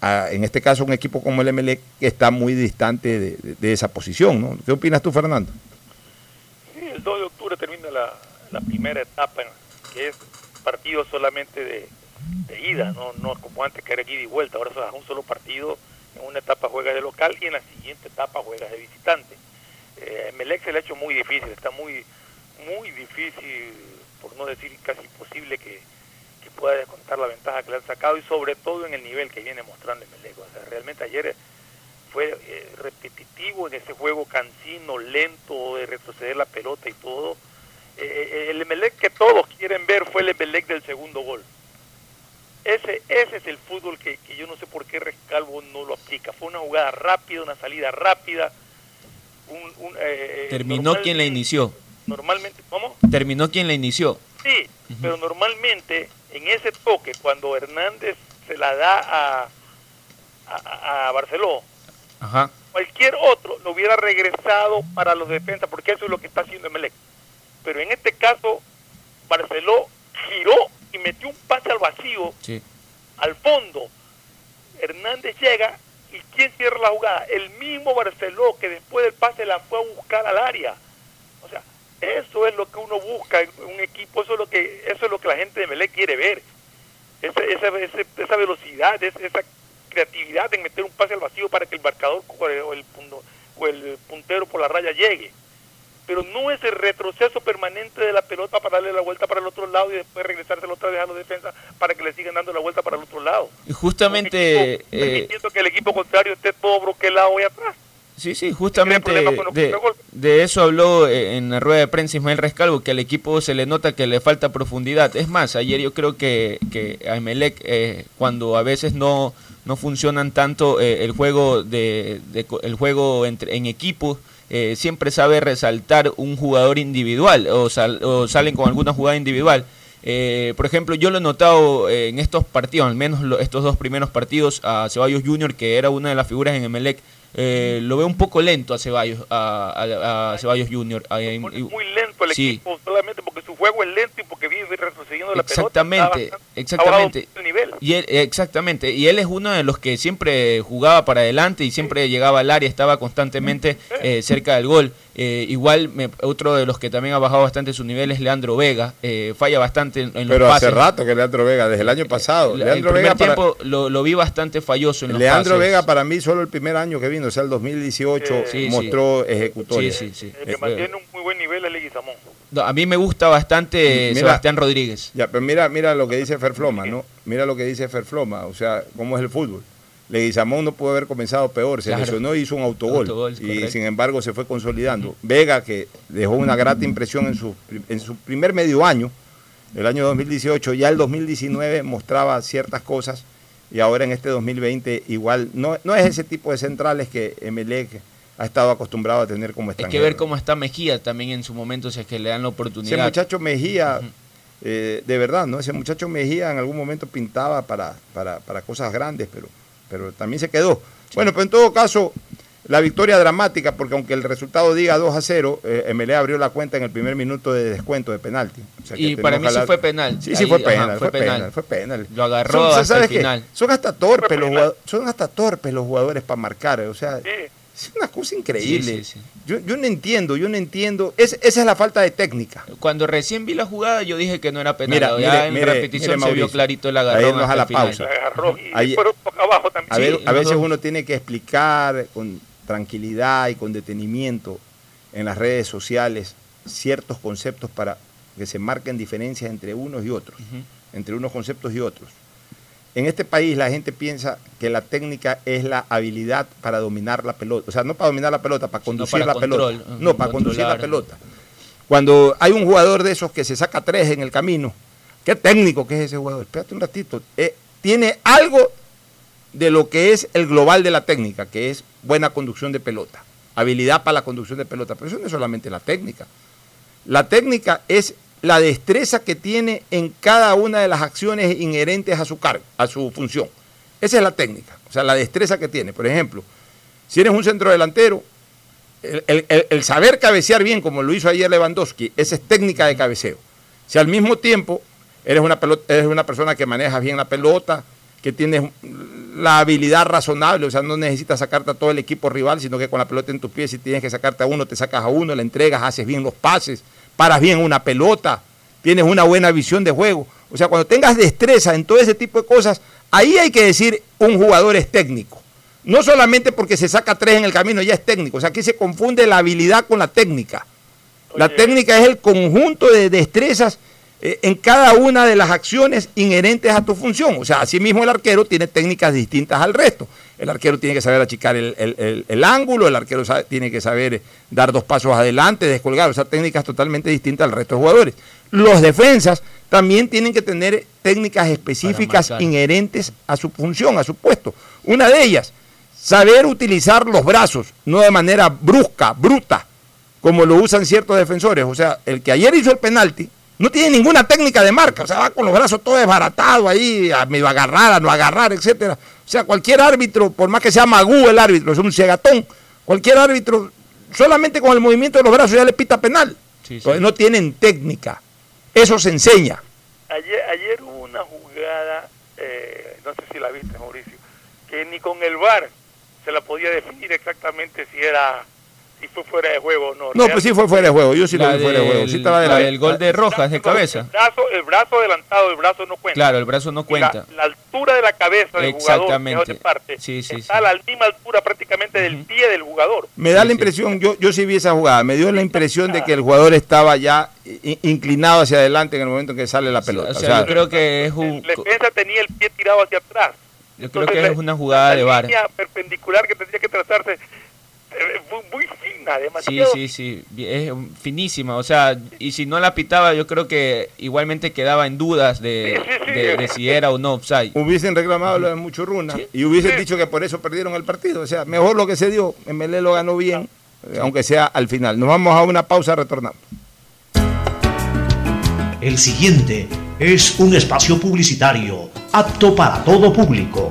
Speaker 1: a, en este caso un equipo como el MLE está muy distante de, esa posición. ¿no? ¿Qué opinas tú, Fernando?
Speaker 2: Sí, el 2 de octubre termina la, la primera etapa, que es partido solamente de, ida, no no como antes que era ida y vuelta, ahora es un solo partido, en una etapa juegas de local y en la siguiente etapa juegas de visitante. Eh, Melec se le ha hecho muy difícil, está muy muy difícil, por no decir casi imposible que pueda descontar la ventaja que le han sacado y sobre todo en el nivel que viene mostrando Melec. O sea, realmente ayer fue eh, repetitivo en ese juego cansino, lento, de retroceder la pelota y todo. Eh, eh, el Emelec que todos quieren ver fue el Emelec del segundo gol. Ese, ese es el fútbol que, que yo no sé por qué Rescalvo no lo aplica. Fue una jugada rápida, una salida rápida. Un, un, eh, eh,
Speaker 10: Terminó quien la inició.
Speaker 2: Normalmente, ¿cómo?
Speaker 10: Terminó quien la inició.
Speaker 2: Sí, pero normalmente en ese toque, cuando Hernández se la da a, a, a Barceló,
Speaker 10: Ajá.
Speaker 2: cualquier otro lo hubiera regresado para los defensas, porque eso es lo que está haciendo Emelec. Pero en este caso, Barceló giró y metió un pase al vacío,
Speaker 10: Sí.
Speaker 2: al fondo. Hernández llega y ¿quién cierra la jugada? El mismo Barceló que después del pase la fue a buscar al área. O sea, eso es lo que uno busca en un equipo, eso es lo que eso es lo que la gente de Melec quiere ver. Esa, esa, esa, esa velocidad, esa, creatividad en meter un pase al vacío para que el marcador o el, punto- o el puntero por la raya llegue. Pero no es el retroceso permanente de la pelota para darle la vuelta para el otro lado y después regresársela otra vez a los defensas para que le sigan dando la vuelta para el otro lado.
Speaker 10: Y justamente, eh,
Speaker 2: Permitiendo que el equipo contrario esté todo broquelado ahí atrás.
Speaker 10: Sí, sí, justamente de, eso habló eh, en la rueda de prensa Ismael Rescalvo, que al equipo se le nota que le falta profundidad. Es más, ayer yo creo que, que a Emelec, eh, cuando a veces no, no funcionan tanto eh, el juego de, el juego entre, en equipo, eh, siempre sabe resaltar un jugador individual o, sal- o salen con alguna jugada individual. Eh, por ejemplo, yo lo he notado eh, en estos partidos, al menos lo- estos dos primeros partidos, a Ceballos Junior, que era una de las figuras en Emelec, eh, lo veo un poco lento a Ceballos, a, a- a Ceballos Junior. y-
Speaker 2: Muy lento el
Speaker 10: Sí.
Speaker 2: equipo, solamente porque su juego es lento y porque vive retrocediendo la pelota.
Speaker 10: Exactamente,
Speaker 2: bastante-
Speaker 10: exactamente.
Speaker 2: nivel.
Speaker 10: Y él, exactamente, y él es uno de los que siempre jugaba para adelante y siempre llegaba al área, estaba constantemente eh, cerca del gol. Eh, igual me- otro de los que también ha bajado bastante su nivel es Leandro Vega, eh, falla bastante en, en los
Speaker 1: Pero hace rato que Leandro Vega, desde el año pasado.
Speaker 10: El
Speaker 1: Leandro
Speaker 10: primer
Speaker 1: Vega para-
Speaker 10: tiempo lo, lo vi bastante falloso en los
Speaker 1: Leandro
Speaker 10: pases.
Speaker 1: Vega para mí solo el primer año que vino, o sea, el 2018
Speaker 10: Sí, sí.
Speaker 1: mostró ejecutoria.
Speaker 10: Sí, sí, sí.
Speaker 2: El que
Speaker 10: Eh,
Speaker 2: mantiene un muy buen nivel es Leguizamón.
Speaker 10: No, a mí me gusta bastante
Speaker 1: Mira-
Speaker 10: Sebastián Rodríguez.
Speaker 1: Ya, pero mira, mira lo que dice Ferfloma, ¿no? Mira lo que dice Ferfloma, o sea, cómo es el fútbol. Leguizamón no pudo haber comenzado peor, se
Speaker 10: Claro.
Speaker 1: lesionó y hizo un autogol.
Speaker 10: Autogol,
Speaker 1: y
Speaker 10: correcto.
Speaker 1: sin embargo se fue consolidando. Vega, que dejó una grata impresión en su, en su primer medio año, el año 2018, ya el 2019 mostraba ciertas cosas y ahora en este 2020 igual, no, no es ese tipo de centrales que Emelec ha estado acostumbrado a tener como
Speaker 10: Hay que
Speaker 1: extranjero.
Speaker 10: ver cómo está Mejía también en su momento, si es que le dan la
Speaker 1: Ese
Speaker 10: oportunidad.
Speaker 1: muchacho Mejía, eh, de verdad, ¿no? Ese muchacho Mejía en algún momento pintaba para, para, para cosas grandes, pero, pero también se quedó. Bueno, pero en todo caso, la victoria dramática, porque aunque el resultado diga 2 a 0, eh, MLE abrió la cuenta en el primer minuto de descuento de penalti. O sea, que
Speaker 10: Y para mí sí fue penal.
Speaker 1: Sí, sí
Speaker 10: Ahí,
Speaker 1: fue
Speaker 10: ajá,
Speaker 1: penal,
Speaker 10: fue
Speaker 1: fue penal,
Speaker 10: penal.
Speaker 1: fue penal.
Speaker 10: Lo agarró
Speaker 1: Son-
Speaker 10: hasta final.
Speaker 1: Son hasta torpes los jugadores, son hasta torpes los jugadores para marcar, o sea, es una cosa increíble.
Speaker 10: Sí, sí, sí.
Speaker 1: Yo, yo no entiendo, yo no entiendo. Es- esa es la falta de técnica.
Speaker 10: Cuando recién vi la jugada, yo dije que no era penal.
Speaker 1: Mira,
Speaker 10: ya
Speaker 1: mire,
Speaker 10: en
Speaker 1: mire,
Speaker 10: repetición
Speaker 1: mire,
Speaker 10: se vio clarito el
Speaker 1: Ahí
Speaker 10: agarrón
Speaker 1: a la
Speaker 10: final.
Speaker 1: pausa.
Speaker 2: Agarró y
Speaker 1: Ahí-
Speaker 2: después toca abajo también.
Speaker 1: A, ver, veces
Speaker 10: dos.
Speaker 1: uno tiene que explicar con tranquilidad y con detenimiento en las redes sociales ciertos conceptos para que se marquen diferencias entre unos y otros, entre unos conceptos y otros. En este país la gente piensa que la técnica es la habilidad para dominar la pelota, o sea, no para dominar la pelota, para conducir la pelota, no, para conducir la pelota. Cuando hay un jugador de esos que se saca tres en el camino, qué técnico que es ese jugador, espérate un ratito, eh, tiene algo de lo que es el global de la técnica, que es buena conducción de pelota, habilidad para la conducción de pelota, pero eso no es solamente la técnica. La técnica es la destreza que tiene en cada una de las acciones inherentes a su cargo, a su función. Esa es la técnica, o sea, la destreza que tiene. Por ejemplo, si eres un centro delantero, el, saber cabecear bien, como lo hizo ayer Lewandowski, esa es técnica de cabeceo. Si al mismo tiempo eres una, eres una persona que maneja bien la pelota, que tienes la habilidad razonable, o sea, no necesitas sacarte a todo el equipo rival, sino que con la pelota en tus pies, si tienes que sacarte a uno, te sacas a uno, le entregas, haces bien los pases, paras bien una pelota, tienes una buena visión de juego. O sea, cuando tengas destreza en todo ese tipo de cosas, ahí hay que decir un jugador es técnico. No solamente porque se saca tres en el camino, ya es técnico. O sea, aquí se confunde la habilidad con la técnica. La técnica es el conjunto de destrezas en cada una de las acciones inherentes a tu función. O sea, asimismo el arquero tiene técnicas distintas al resto. El arquero tiene que saber achicar el, ángulo, el arquero tiene que saber dar dos pasos adelante, descolgar, o sea, técnicas totalmente distintas al resto de jugadores. Los defensas también tienen que tener técnicas específicas inherentes a su función, a su puesto. Una de ellas, saber utilizar los brazos, no de manera brusca, bruta, como lo usan ciertos defensores. O sea, el que ayer hizo el penalti, no tiene ninguna técnica de marca, o sea, va con los brazos todo desbaratado ahí, a medio agarrar, a no agarrar, etcétera. O sea, cualquier árbitro, por más que sea magú el árbitro, es un cegatón, cualquier árbitro, solamente con el movimiento de los brazos ya le pita penal. Entonces no tienen técnica. Eso se enseña.
Speaker 2: Ayer, ayer hubo una jugada, eh, no sé si la viste, Mauricio, que ni con el VAR se la podía definir exactamente si era si fue fuera de juego o no.
Speaker 1: No, pues sí fue fuera de juego, yo sí lo vi fuera de juego. Sí estaba
Speaker 10: de la, el gol de Rojas de cabeza.
Speaker 2: El brazo, el brazo adelantado, el brazo no cuenta.
Speaker 10: Claro, el brazo no cuenta.
Speaker 2: La, altura de la cabeza del jugador de parte
Speaker 10: sí, sí,
Speaker 2: está a la misma altura prácticamente del pie del jugador.
Speaker 1: Me da la impresión, yo, yo sí vi esa jugada, me dio la impresión de que el jugador estaba ya inclinado hacia adelante en el momento en que sale la pelota.
Speaker 10: O sea, yo creo que es un...
Speaker 2: La defensa tenía el pie tirado hacia atrás.
Speaker 10: Yo creo que es una jugada de bar.
Speaker 2: La perpendicular que tendría que trazarse muy, fina, demasiado.
Speaker 10: Sí, sí, sí, es finísima, o sea, y si no la pitaba yo creo que igualmente quedaba en dudas de, de, si era o no offside.
Speaker 1: Hubiesen reclamado lo de mucho runa y hubiesen dicho que por eso perdieron el partido, o sea, mejor lo que se dio, MLE lo ganó bien, aunque sea al final. Nos vamos a una pausa, retornamos.
Speaker 3: El siguiente es un espacio publicitario apto para todo público.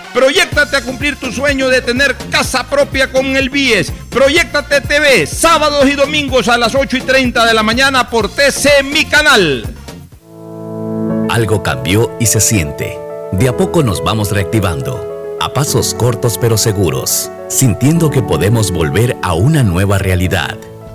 Speaker 1: Proyectate a cumplir tu sueño de tener casa propia con el BIES. Proyectate TV, sábados y domingos a las 8 y 30 de la mañana por TC Mi Canal.
Speaker 4: Algo cambió y se siente. De a poco nos vamos reactivando. A pasos cortos pero seguros, sintiendo que podemos volver a una nueva realidad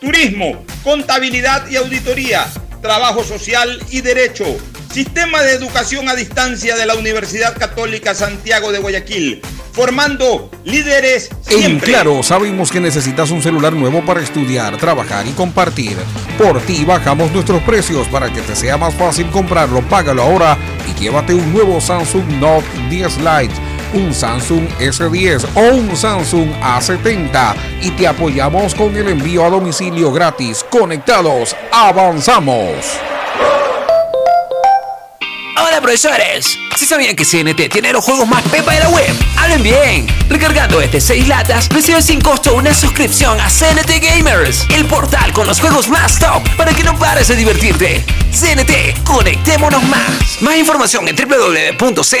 Speaker 1: turismo, contabilidad y auditoría, trabajo social y derecho. Sistema de Educación a Distancia de la Universidad Católica Santiago de Guayaquil, formando líderes
Speaker 7: En
Speaker 1: siempre.
Speaker 7: Claro, sabemos que necesitas un celular nuevo para estudiar, trabajar y compartir. Por ti bajamos nuestros precios para que te sea más fácil comprarlo. Págalo ahora y llévate un nuevo Samsung Note 10 Lite, un Samsung S10 o un Samsung A70 y te apoyamos con el envío a domicilio gratis. Conectados, avanzamos.
Speaker 6: Hola profesores, ¿sí sabían que CNT tiene los juegos más pepa de la web? Hablen bien, recargando este 6 latas, recibes sin costo una suscripción a CNT Gamers, el portal con los juegos más top para que no pares de divertirte. CNT, conectémonos más. Más información en www.cnt.com.es.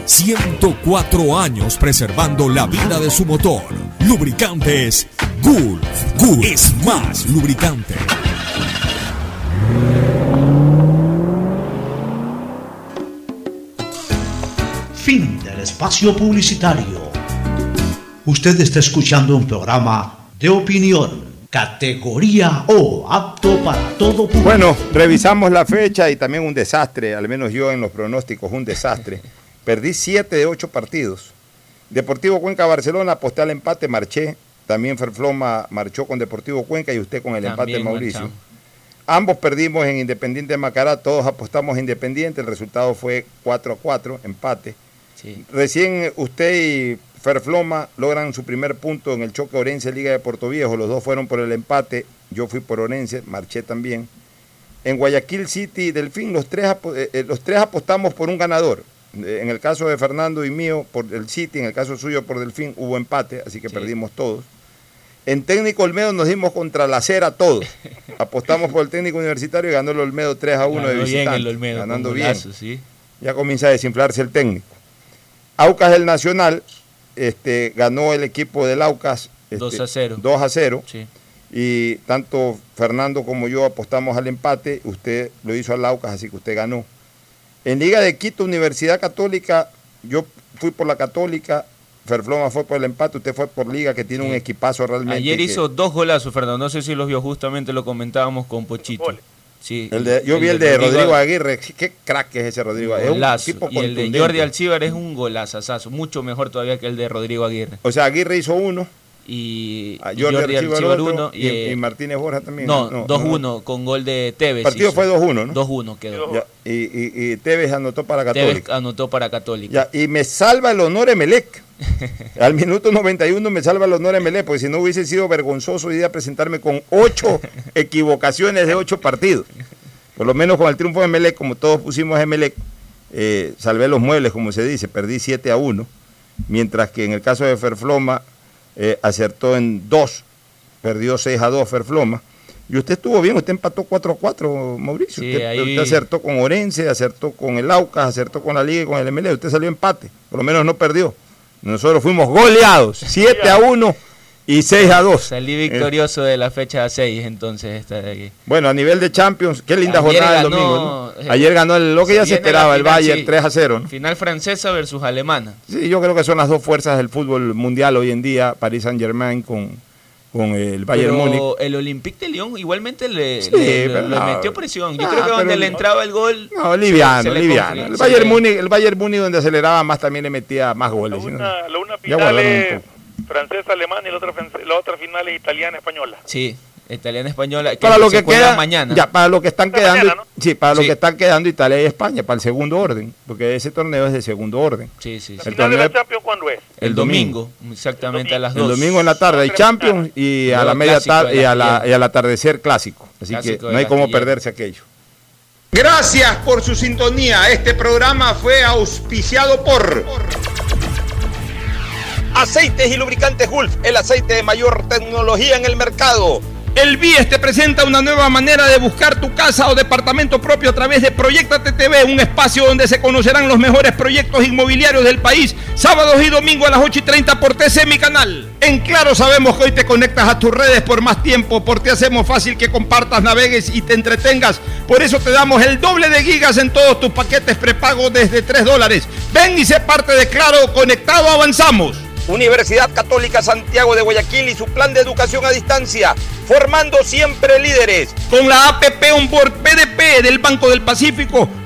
Speaker 9: 104 años preservando la vida de su motor. Lubricantes Gulf. Gulf es más lubricante.
Speaker 11: Fin del espacio publicitario. Usted está escuchando un programa de opinión, categoría O, apto para todo público.
Speaker 1: Bueno, revisamos la fecha y también un desastre, al menos yo en los pronósticos, un desastre. Perdí 7 de 8 partidos. Deportivo Cuenca Barcelona, aposté al empate, marché. También Ferfloma marchó con Deportivo Cuenca y usted con el empate Mauricio.
Speaker 10: marchamos.
Speaker 1: Ambos perdimos en Independiente de Macará, todos apostamos a Independiente, el resultado fue 4 a 4, empate. Recién usted y Ferfloma logran su primer punto en el choque Orense Liga de Puerto Viejo, los dos fueron por el empate, yo fui por Orense, marché también. En Guayaquil City y Delfín, los tres, eh, eh, los tres apostamos por un ganador. En el caso de Fernando y mío por el City, en el caso suyo por Delfín hubo empate, así que perdimos todos. En técnico Olmedo nos dimos contra la acera todos. *laughs* Apostamos por el técnico universitario y ganó el Olmedo 3 a 1 de
Speaker 10: bien
Speaker 1: visitante.
Speaker 10: el Olmedo,
Speaker 1: ganando bien.
Speaker 10: sí.
Speaker 1: Ya comienza a desinflarse el técnico. Aucas del Nacional este, ganó el equipo del Aucas este,
Speaker 10: 2 a 0.
Speaker 1: 2 a 0.
Speaker 10: Sí.
Speaker 1: Y tanto Fernando como yo apostamos al empate. Usted lo hizo al Aucas, así que usted ganó. En Liga de Quito, Universidad Católica, yo fui por la Católica. Ferfloma fue por el empate, usted fue por Liga, que tiene un equipazo realmente.
Speaker 10: Ayer
Speaker 1: que-
Speaker 10: hizo dos golazos, Fernando. No sé si los vio, justamente lo comentábamos con Pochito. Sí,
Speaker 1: el de- yo vi el de Rodrigo Aguirre. Qué crack es ese Rodrigo Aguirre. Es un
Speaker 10: Golazo.
Speaker 1: tipo
Speaker 10: y el de. Jordi Alcibar es un golazazazo, mucho mejor todavía que el de Rodrigo Aguirre.
Speaker 1: O sea, Aguirre hizo uno.
Speaker 10: Y
Speaker 1: a
Speaker 10: y Jordi uno.
Speaker 1: y,
Speaker 10: eh,
Speaker 1: y Martínez Borja también.
Speaker 10: no, 2-1 con gol de Tevez.
Speaker 1: El partido
Speaker 10: hizo.
Speaker 1: fue 2-1, ¿no?
Speaker 10: 2-1 quedó.
Speaker 1: Ya, y, y, y Tevez anotó para
Speaker 10: Tevez
Speaker 1: Católica.
Speaker 10: anotó para Católica.
Speaker 1: Ya, y me salva el honor Emelec. *laughs* Al minuto 91 me salva el honor Emelec, porque si no hubiese sido vergonzoso hoy día presentarme con ocho *laughs* equivocaciones de ocho partidos. Por lo menos con el triunfo de Emelec, como todos pusimos a Emelec, eh, salvé los muebles, como se dice, perdí 7 a 1. Mientras que en el caso de Ferfloma, eh, acertó en 2, perdió 6 a 2 Ferfloma. Y usted estuvo bien, usted empató 4 a 4, Mauricio.
Speaker 10: Sí,
Speaker 1: usted,
Speaker 10: ahí-
Speaker 1: usted acertó con Orense, acertó con el Aucas, acertó con la Liga y con el MLE. Usted salió empate, por lo menos no perdió. Nosotros fuimos goleados, 7 a 1 y 6 a 2.
Speaker 10: Salí victorioso de la fecha 6, entonces está de aquí.
Speaker 1: Bueno, a nivel de Champions, qué linda
Speaker 10: Ayer
Speaker 1: jornada el
Speaker 10: ganó,
Speaker 1: domingo. ¿no?
Speaker 10: eh,
Speaker 1: Ayer ganó el- lo que ya se esperaba,
Speaker 10: la
Speaker 1: el Bayern
Speaker 10: sí.
Speaker 1: 3 a 0. ¿no?
Speaker 10: Final francesa versus alemana.
Speaker 1: Sí, yo creo que son las dos fuerzas del fútbol mundial hoy en día, Paris Saint Germain con, con el Bayern
Speaker 10: Pero
Speaker 1: Múnich.
Speaker 10: el Olympique de Lyon igualmente le,
Speaker 1: Sí,
Speaker 10: le-
Speaker 1: pero
Speaker 10: le
Speaker 1: no.
Speaker 10: metió presión. Yo
Speaker 1: Ah,
Speaker 10: creo que donde le entraba el gol.
Speaker 1: No, liviano, liviano. El Bayern, Múnich, el Bayern Múnich donde aceleraba más también le metía más goles.
Speaker 2: la una
Speaker 1: Ya
Speaker 2: final es. Francesa, alemana y la otra, la otra final es italiana, española.
Speaker 10: Sí, italiana española. Que
Speaker 1: Para lo que queda,
Speaker 10: mañana.
Speaker 1: ya para lo que están quedando,
Speaker 2: mañana,
Speaker 1: sí, para lo
Speaker 10: Sí.
Speaker 1: que están quedando Italia y España para el segundo orden, porque ese torneo es de segundo orden.
Speaker 10: Sí, sí, sí.
Speaker 1: El
Speaker 2: final de
Speaker 1: torneo
Speaker 2: la
Speaker 1: es-
Speaker 2: Champions, ¿cuándo es?
Speaker 10: El domingo, exactamente a las
Speaker 1: El
Speaker 10: 2.
Speaker 1: domingo en la tarde hay Champions y a la media tarde
Speaker 10: de
Speaker 1: y, a la- y al atardecer clásico. Así
Speaker 10: Clásico
Speaker 1: que
Speaker 10: de
Speaker 1: no hay
Speaker 10: Astillero.
Speaker 1: perderse aquello. Gracias por su sintonía. Este programa fue auspiciado por Aceites y lubricantes Gulf, el aceite de mayor tecnología en el mercado. El BIES te presenta una nueva manera de buscar tu casa o departamento propio a través de Proyectate TV, un espacio donde se conocerán los mejores proyectos inmobiliarios del país, sábados y domingos a las 8 y 30 por TC Mi Canal. En Claro sabemos que hoy te conectas a tus redes por más tiempo, porque hacemos fácil que compartas, navegues y te entretengas. Por eso te damos el doble de gigas en todos tus paquetes prepago desde 3 dólares. Ven y sé parte de Claro, conectado avanzamos. Universidad Católica Santiago de Guayaquil y su plan de educación a distancia, formando siempre líderes. Con la APP Onboard PDP del Banco del Pacífico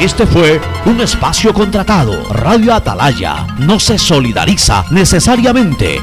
Speaker 3: Este fue un espacio contratado. Radio Atalaya no se solidariza necesariamente